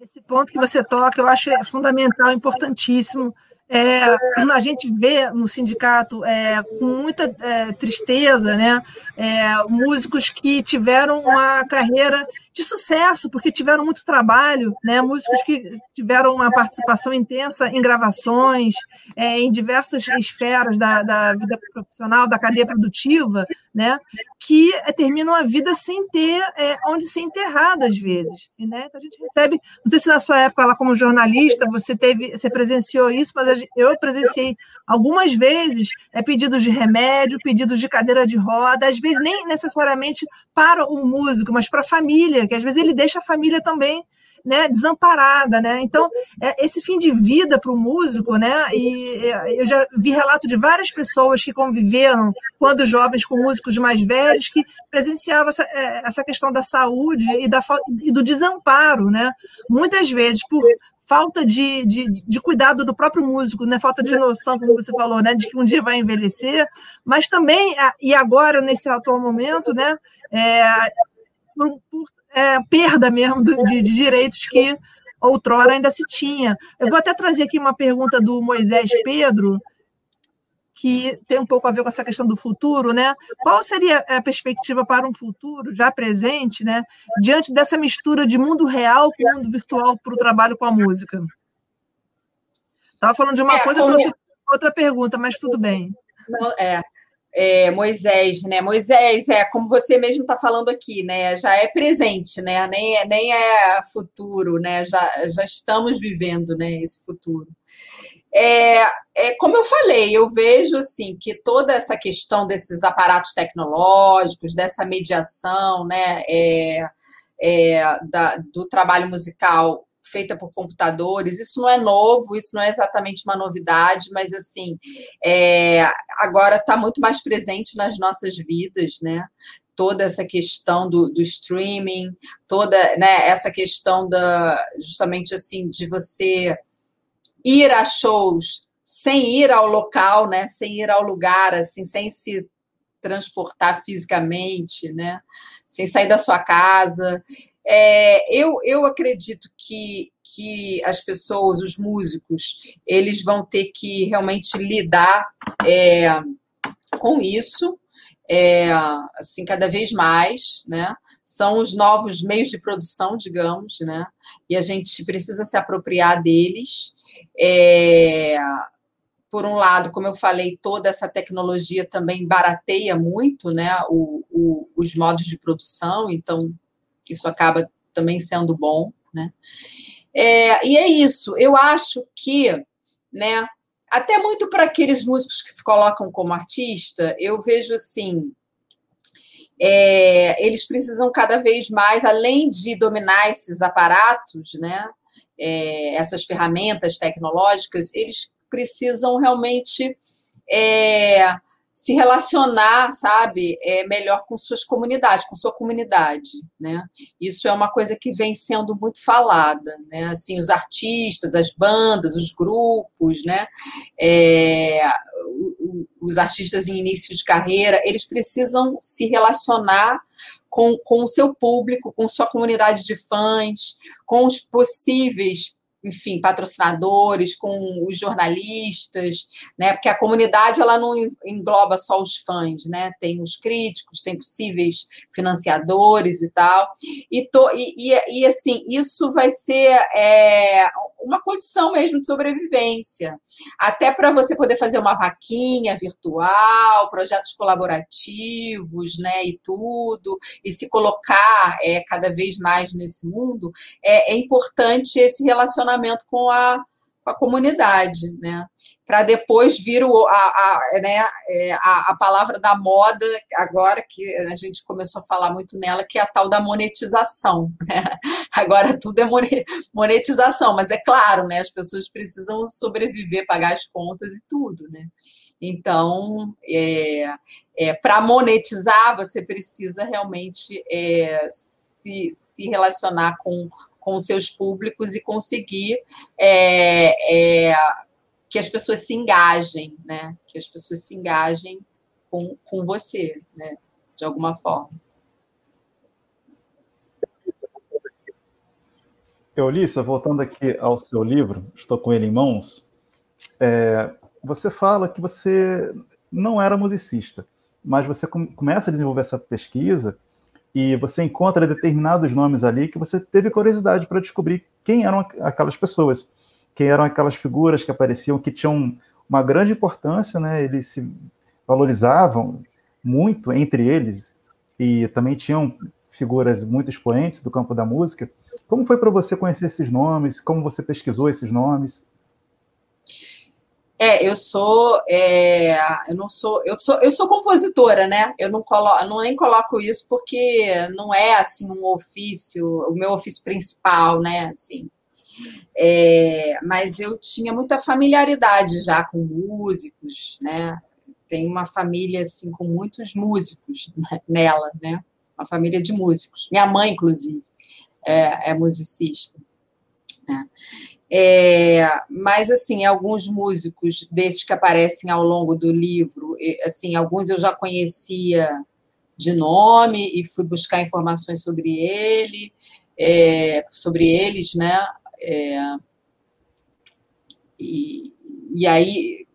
Esse ponto que você toca, eu acho é fundamental, importantíssimo, é, a gente vê no sindicato é, com muita é, tristeza, né, é, músicos que tiveram uma carreira de sucesso, porque tiveram muito trabalho, né, músicos que tiveram uma participação intensa em gravações, é, em diversas esferas da, da, vida profissional, da cadeia produtiva, né, que terminam a vida sem ter é, onde ser enterrado às vezes. Né? Então a gente recebe, não sei se na sua época lá como jornalista você teve, você presenciou isso, mas eu presenciei algumas vezes é, pedidos de remédio, pedidos de cadeira de roda, às vezes nem necessariamente para o músico, mas para a família, que às vezes ele deixa a família também né, desamparada, né? Então, é, esse fim de vida para o músico, né? E eu já vi relato de várias pessoas que conviveram quando jovens com músicos mais velhos que presenciavam essa, é, essa questão da saúde e, da, e do desamparo, né? Muitas vezes por falta de, de, de, cuidado do próprio músico, né? falta de noção, como você falou, né? de que um dia vai envelhecer, mas também, e agora, nesse atual momento, né? É, por é, perda mesmo de, de, direitos que outrora ainda se tinha. Eu vou até trazer aqui uma pergunta do Moisés Pedro, que tem um pouco a ver com essa questão do futuro, né? Qual seria a perspectiva para um futuro já presente, né? Diante dessa mistura de mundo real com mundo virtual para o trabalho com a música? Estava falando de uma é, coisa, como... trouxe outra pergunta, mas tudo bem. Não, é, é, Moisés, né? Moisés, é como você mesmo está falando aqui, né? Já é presente, né? Nem é, nem é futuro, né? Já, já estamos vivendo, né? Esse futuro. É, é, como eu falei, eu vejo assim que toda essa questão desses aparatos tecnológicos, dessa mediação, né, é, é, da, do trabalho musical feita por computadores, isso não é novo, isso não é exatamente uma novidade, mas assim, é, agora está muito mais presente nas nossas vidas, né? Toda essa questão do, do streaming, toda né, essa questão da justamente assim de você ir a shows sem ir ao local, né? Sem ir ao lugar, assim, sem se transportar fisicamente, né? Sem sair da sua casa. É, eu, eu acredito que, que as pessoas, os músicos, eles vão ter que realmente lidar é, com isso, é, assim, cada vez mais, né? São os novos meios de produção, digamos, né? E a gente precisa se apropriar deles. É, por um lado, como eu falei, toda essa tecnologia também barateia muito né, o, o, os modos de produção, então isso acaba também sendo bom. Né? É, e é isso, eu acho que, né, até muito para aqueles músicos que se colocam como artista, eu vejo assim. É, eles precisam cada vez mais, além de dominar esses aparatos, né, é, essas ferramentas tecnológicas, eles precisam realmente é, se relacionar, sabe, é, melhor com suas comunidades, com sua comunidade, né? Isso é uma coisa que vem sendo muito falada, né? Assim, os artistas, as bandas, os grupos, né? É, os artistas em início de carreira, eles precisam se relacionar com, com o seu público, com sua comunidade de fãs, com os possíveis enfim, patrocinadores, com os jornalistas, né? Porque a comunidade ela não engloba só os fãs, né? Tem os críticos, tem possíveis financiadores e tal. E, to, e, e, e assim, isso vai ser é, uma condição mesmo de sobrevivência. Até para você poder fazer uma vaquinha virtual, projetos colaborativos, né? E tudo, e se colocar é, cada vez mais nesse mundo, é, é importante esse relacionamento relacionamento com a, com a comunidade, né? Para depois vir o, a, a, né, é, a, a palavra da moda, agora que a gente começou a falar muito nela, que é a tal da monetização. Né? Agora tudo é monetização, mas é claro, né? As pessoas precisam sobreviver, pagar as contas e tudo, né? Então, é, é, para monetizar, você precisa realmente é, se, se relacionar com com seus públicos e conseguir é, é, que as pessoas se engajem, né? Que as pessoas se engajem com, com você, né? De alguma forma. Eulissa, voltando aqui ao seu livro, estou com ele em mãos, é, você fala que você não era musicista, mas você começa a desenvolver essa pesquisa e você encontra determinados nomes ali que você teve curiosidade para descobrir quem eram aquelas pessoas, quem eram aquelas figuras que apareciam, que tinham uma grande importância, né? Eles se valorizavam muito entre eles e também tinham figuras muito expoentes do campo da música. Como foi para você conhecer esses nomes? Como você pesquisou esses nomes? É, eu sou, é, eu não sou, eu sou, eu sou compositora, né? Eu não coloco, não nem coloco isso porque não é assim um ofício, o meu ofício principal, né? Assim, é, mas eu tinha muita familiaridade já com músicos, né? Tem uma família assim com muitos músicos nela, né? Uma família de músicos. Minha mãe, inclusive, é, é musicista. Né? É, mas, assim, alguns músicos desses que aparecem ao longo do livro, assim, alguns eu já conhecia de nome e fui buscar informações sobre ele, é, sobre eles, né? É, e, e aí,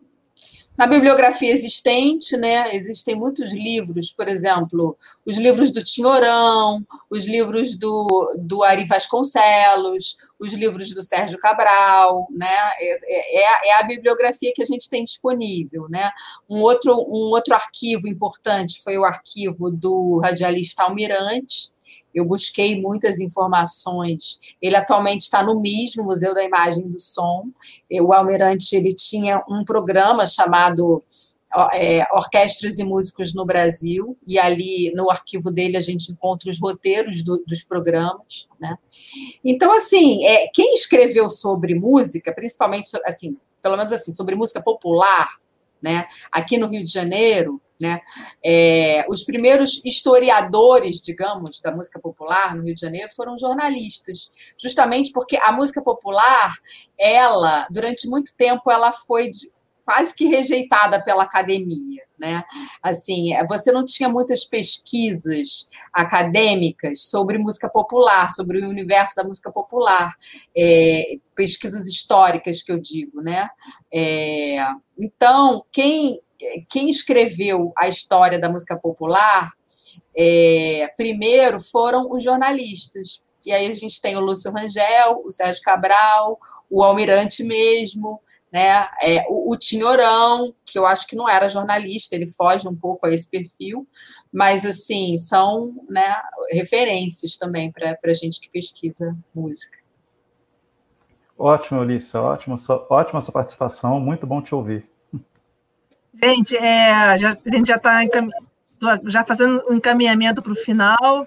na bibliografia existente, né, existem muitos livros, por exemplo, os livros do Tinhorão, os livros do, do Ari Vasconcelos, os livros do Sérgio Cabral, né, é, é, é, a bibliografia que a gente tem disponível, né. Um outro, um outro arquivo importante foi o arquivo do radialista Almirante, eu busquei muitas informações. Ele atualmente está no MIS, no Museu da Imagem e do Som. O Almirante ele tinha um programa chamado é, Orquestras e Músicos no Brasil, e ali no arquivo dele a gente encontra os roteiros do, dos programas. Né? Então, assim, é, quem escreveu sobre música, principalmente, assim, pelo menos assim, sobre música popular, né, aqui no Rio de Janeiro, né? É, os primeiros historiadores, digamos, da música popular no Rio de Janeiro foram jornalistas, justamente porque a música popular, ela, durante muito tempo, ela foi quase que rejeitada pela academia, né? Assim, você não tinha muitas pesquisas acadêmicas sobre música popular, sobre o universo da música popular, é, pesquisas históricas que eu digo, né? É, então, quem quem escreveu a história da música popular é, primeiro foram os jornalistas. E aí a gente tem o Lúcio Rangel, o Sérgio Cabral, o Almirante mesmo, né? É, o, o Tinhorão, que eu acho que não era jornalista, ele foge um pouco a esse perfil, mas assim, são né, referências também para a gente que pesquisa música. Ótimo, Ulissa, ótimo, ótima sua participação, muito bom te ouvir. Gente, é, já, a gente já está já fazendo um encaminhamento para o final.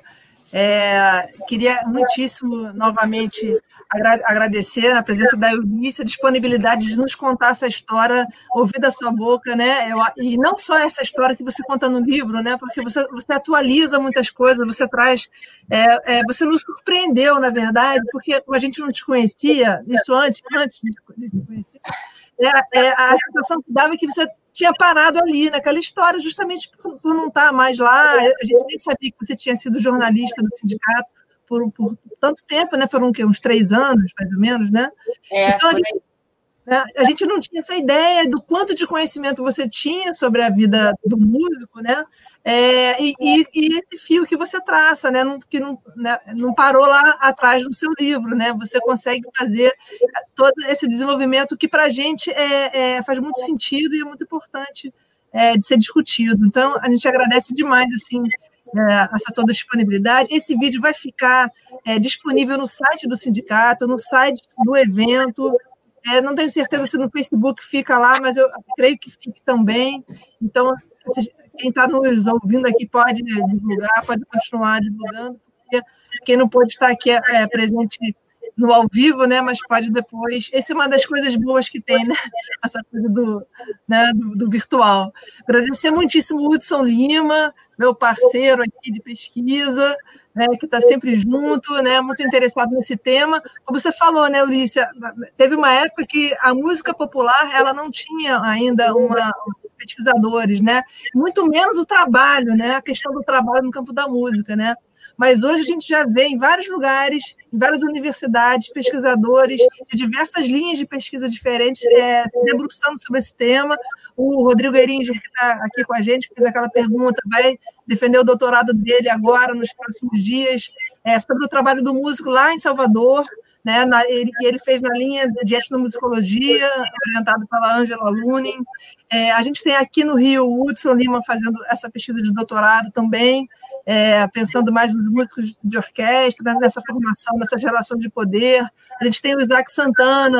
É, queria muitíssimo novamente agra agradecer a presença da Eunice, a disponibilidade de nos contar essa história, ouvir da sua boca, né? Eu, e não só essa história que você conta no livro, né? Porque você, você atualiza muitas coisas, você traz. É, é, você nos surpreendeu, na verdade, porque a gente não te conhecia, isso antes, antes de te conhecer. É, é, a sensação que dava é que você tinha parado ali naquela história, justamente por, por não estar mais lá. A gente nem sabia que você tinha sido jornalista do sindicato por, por tanto tempo, né? Foram quê? uns três anos, mais ou menos, né? É, então, a gente, né? a gente não tinha essa ideia do quanto de conhecimento você tinha sobre a vida do músico, né? É, e, e, e, esse fio que você traça, né, que não, né, não parou lá atrás do seu livro, né? Você consegue fazer todo esse desenvolvimento que para a gente é, é, faz muito sentido e é muito importante é, de ser discutido. Então, a gente agradece demais assim é, essa toda disponibilidade. Esse vídeo vai ficar é, disponível no site do sindicato, no site do evento. não tenho certeza se no Facebook fica lá, mas eu creio que fique também. Então, quem está nos ouvindo aqui pode divulgar, pode continuar divulgando, porque quem não pode estar aqui é, é, presente no ao vivo, né? Mas pode depois. Essa é uma das coisas boas que tem, né? Essa coisa do, né? do, do virtual. Agradecer muitíssimo o Hudson Lima, meu parceiro aqui de pesquisa, né? Que está sempre junto, né? Muito interessado nesse tema. Como você falou, né, Ulícia? Teve uma época que a música popular ela não tinha ainda uma pesquisadores, né? Muito menos o trabalho, né? A questão do trabalho no campo da música, né? Mas hoje a gente já vê em vários lugares, em várias universidades, pesquisadores de diversas linhas de pesquisa diferentes é, se debruçando sobre esse tema. O Rodrigo Eringer, que está aqui com a gente, fez aquela pergunta, vai defender o doutorado dele agora, nos próximos dias, é, sobre o trabalho do músico lá em Salvador né? Na, ele, ele fez na linha de etnomusicologia, orientado pela Angela Lunin. É, a gente tem aqui no Rio o Hudson Lima fazendo essa pesquisa de doutorado também, é, pensando mais nos músicos de orquestra, nessa formação, nessa geração de poder. A gente tem o Isaac Santana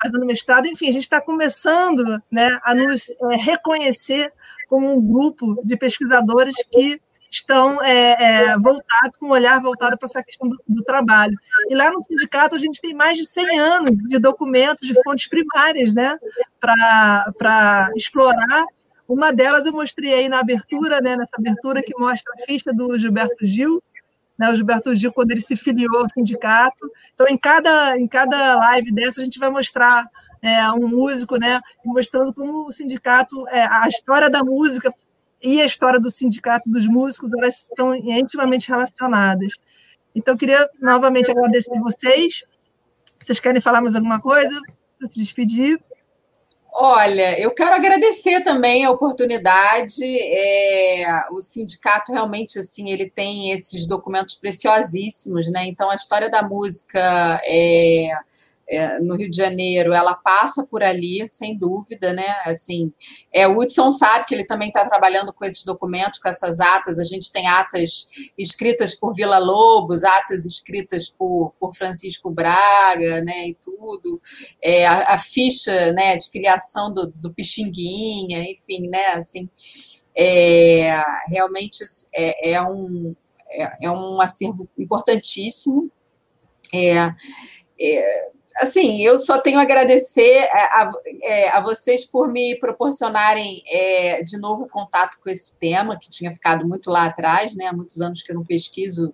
fazendo mestrado. Enfim, a gente está começando né, a nos é, reconhecer como um grupo de pesquisadores que estão é, é, voltados, com um olhar voltado para essa questão do, do, trabalho. E lá no sindicato a gente tem mais de 100 anos de documentos de fontes primárias né, para explorar. Uma delas eu mostrei aí na abertura, né, nessa abertura que mostra a ficha do Gilberto Gil, né, o Gilberto Gil, quando ele se filiou ao sindicato. Então, em cada, em cada live dessa, a gente vai mostrar é, um músico, né, mostrando como o sindicato, é, a história da música e a história do sindicato dos músicos, elas estão intimamente relacionadas. Então, queria novamente agradecer vocês. Vocês querem falar mais alguma coisa para se despedir? Olha, eu quero agradecer também a oportunidade. É, o sindicato realmente assim ele tem esses documentos preciosíssimos, né? Então a história da música é, é, no Rio de Janeiro, ela passa por ali, sem dúvida, né? Assim, é, o Hudson sabe que ele também está trabalhando com esses documentos, com essas atas. A gente tem atas escritas por Vila Lobos, atas escritas por, por Francisco Braga, né? E tudo. É, a, a, ficha, né? De filiação do, do Pixinguinha, enfim, né? Assim, é, realmente é, é um é, é, um acervo importantíssimo. É, é, assim, eu só tenho a agradecer a, a, é, a vocês por me proporcionarem é, de novo contato com esse tema, que tinha ficado muito lá atrás, né? Há muitos anos que eu não pesquiso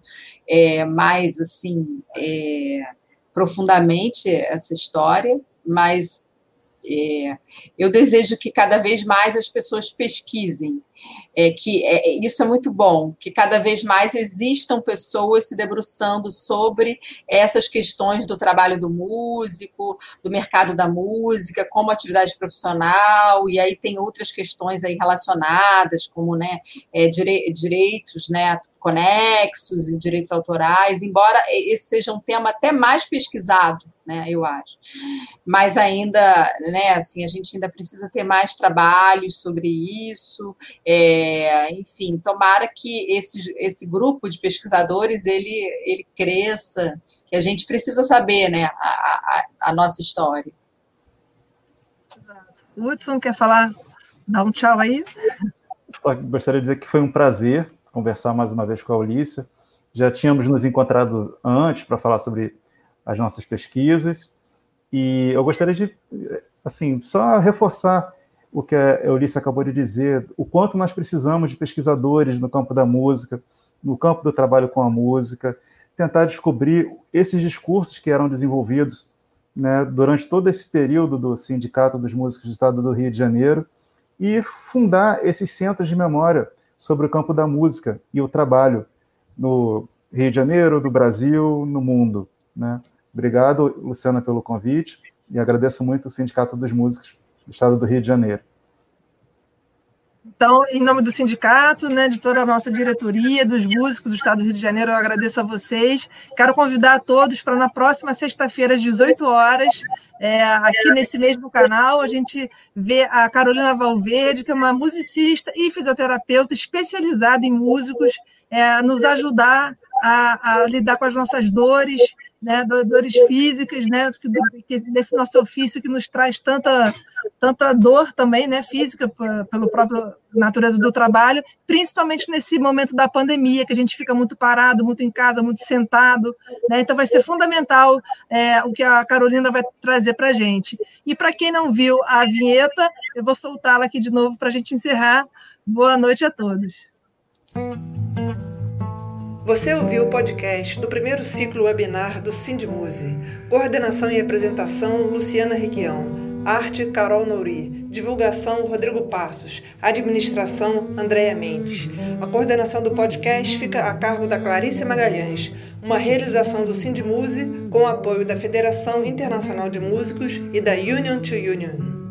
é, mais, assim, é, profundamente essa história, mas é, eu desejo que cada vez mais as pessoas pesquisem, é, que é, isso é muito bom, que cada vez mais existam pessoas se debruçando sobre essas questões do trabalho do músico, do mercado da música, como atividade profissional, e aí tem outras questões aí relacionadas, como né, é, dire, direitos né, conexos e direitos autorais, embora esse seja um tema até mais pesquisado, né, eu acho. Mas ainda, né, assim, a gente ainda precisa ter mais trabalhos sobre isso, é, enfim, tomara que esse, esse grupo de pesquisadores, ele, ele cresça, que a gente precisa saber, né, a, a, a nossa história. Exato. Hudson, quer falar, dar um tchau aí? Só gostaria de dizer que foi um prazer conversar mais uma vez com a Ulícia. Já tínhamos nos encontrado antes para falar sobre as nossas pesquisas, e eu gostaria de, assim, só reforçar o que a Eulícia acabou de dizer, o quanto nós precisamos de pesquisadores no campo da música, no campo do trabalho com a música, tentar descobrir esses discursos que eram desenvolvidos né, durante todo esse período do Sindicato dos Músicos do Estado do Rio de Janeiro e fundar esses centros de memória sobre o campo da música e o trabalho no Rio de Janeiro, no Brasil, no mundo. Né? Obrigado, Luciana, pelo convite e agradeço muito o Sindicato dos Músicos do Estado do Rio de Janeiro. Então, em nome do sindicato, né, de toda a nossa diretoria, dos músicos do Estado do Rio de Janeiro, eu agradeço a vocês. Quero convidar a todos para na próxima sexta-feira, às 18 horas, é, aqui nesse mesmo canal, a gente vê a Carolina Valverde, que é uma musicista e fisioterapeuta especializada em músicos, é, nos ajudar a, a lidar com as nossas dores, né, dores físicas, né, desse nosso ofício que nos traz tanta, tanta dor também, né, física, pelo próprio natureza do trabalho, principalmente nesse momento da pandemia, que a gente fica muito parado, muito em casa, muito sentado, né, então vai ser fundamental é, o que a Carolina vai trazer para a gente. E para quem não viu a vinheta, eu vou soltá-la aqui de novo para a gente encerrar. Boa noite a todos. Você ouviu o podcast do primeiro ciclo webinar do Sindmuse. Coordenação e apresentação, Luciana Requião. Arte, Carol Nouri. Divulgação, Rodrigo Passos. Administração, Andréia Mendes. A coordenação do podcast fica a cargo da Clarice Magalhães. Uma realização do Sindmuse com o apoio da Federação Internacional de Músicos e da Union to Union.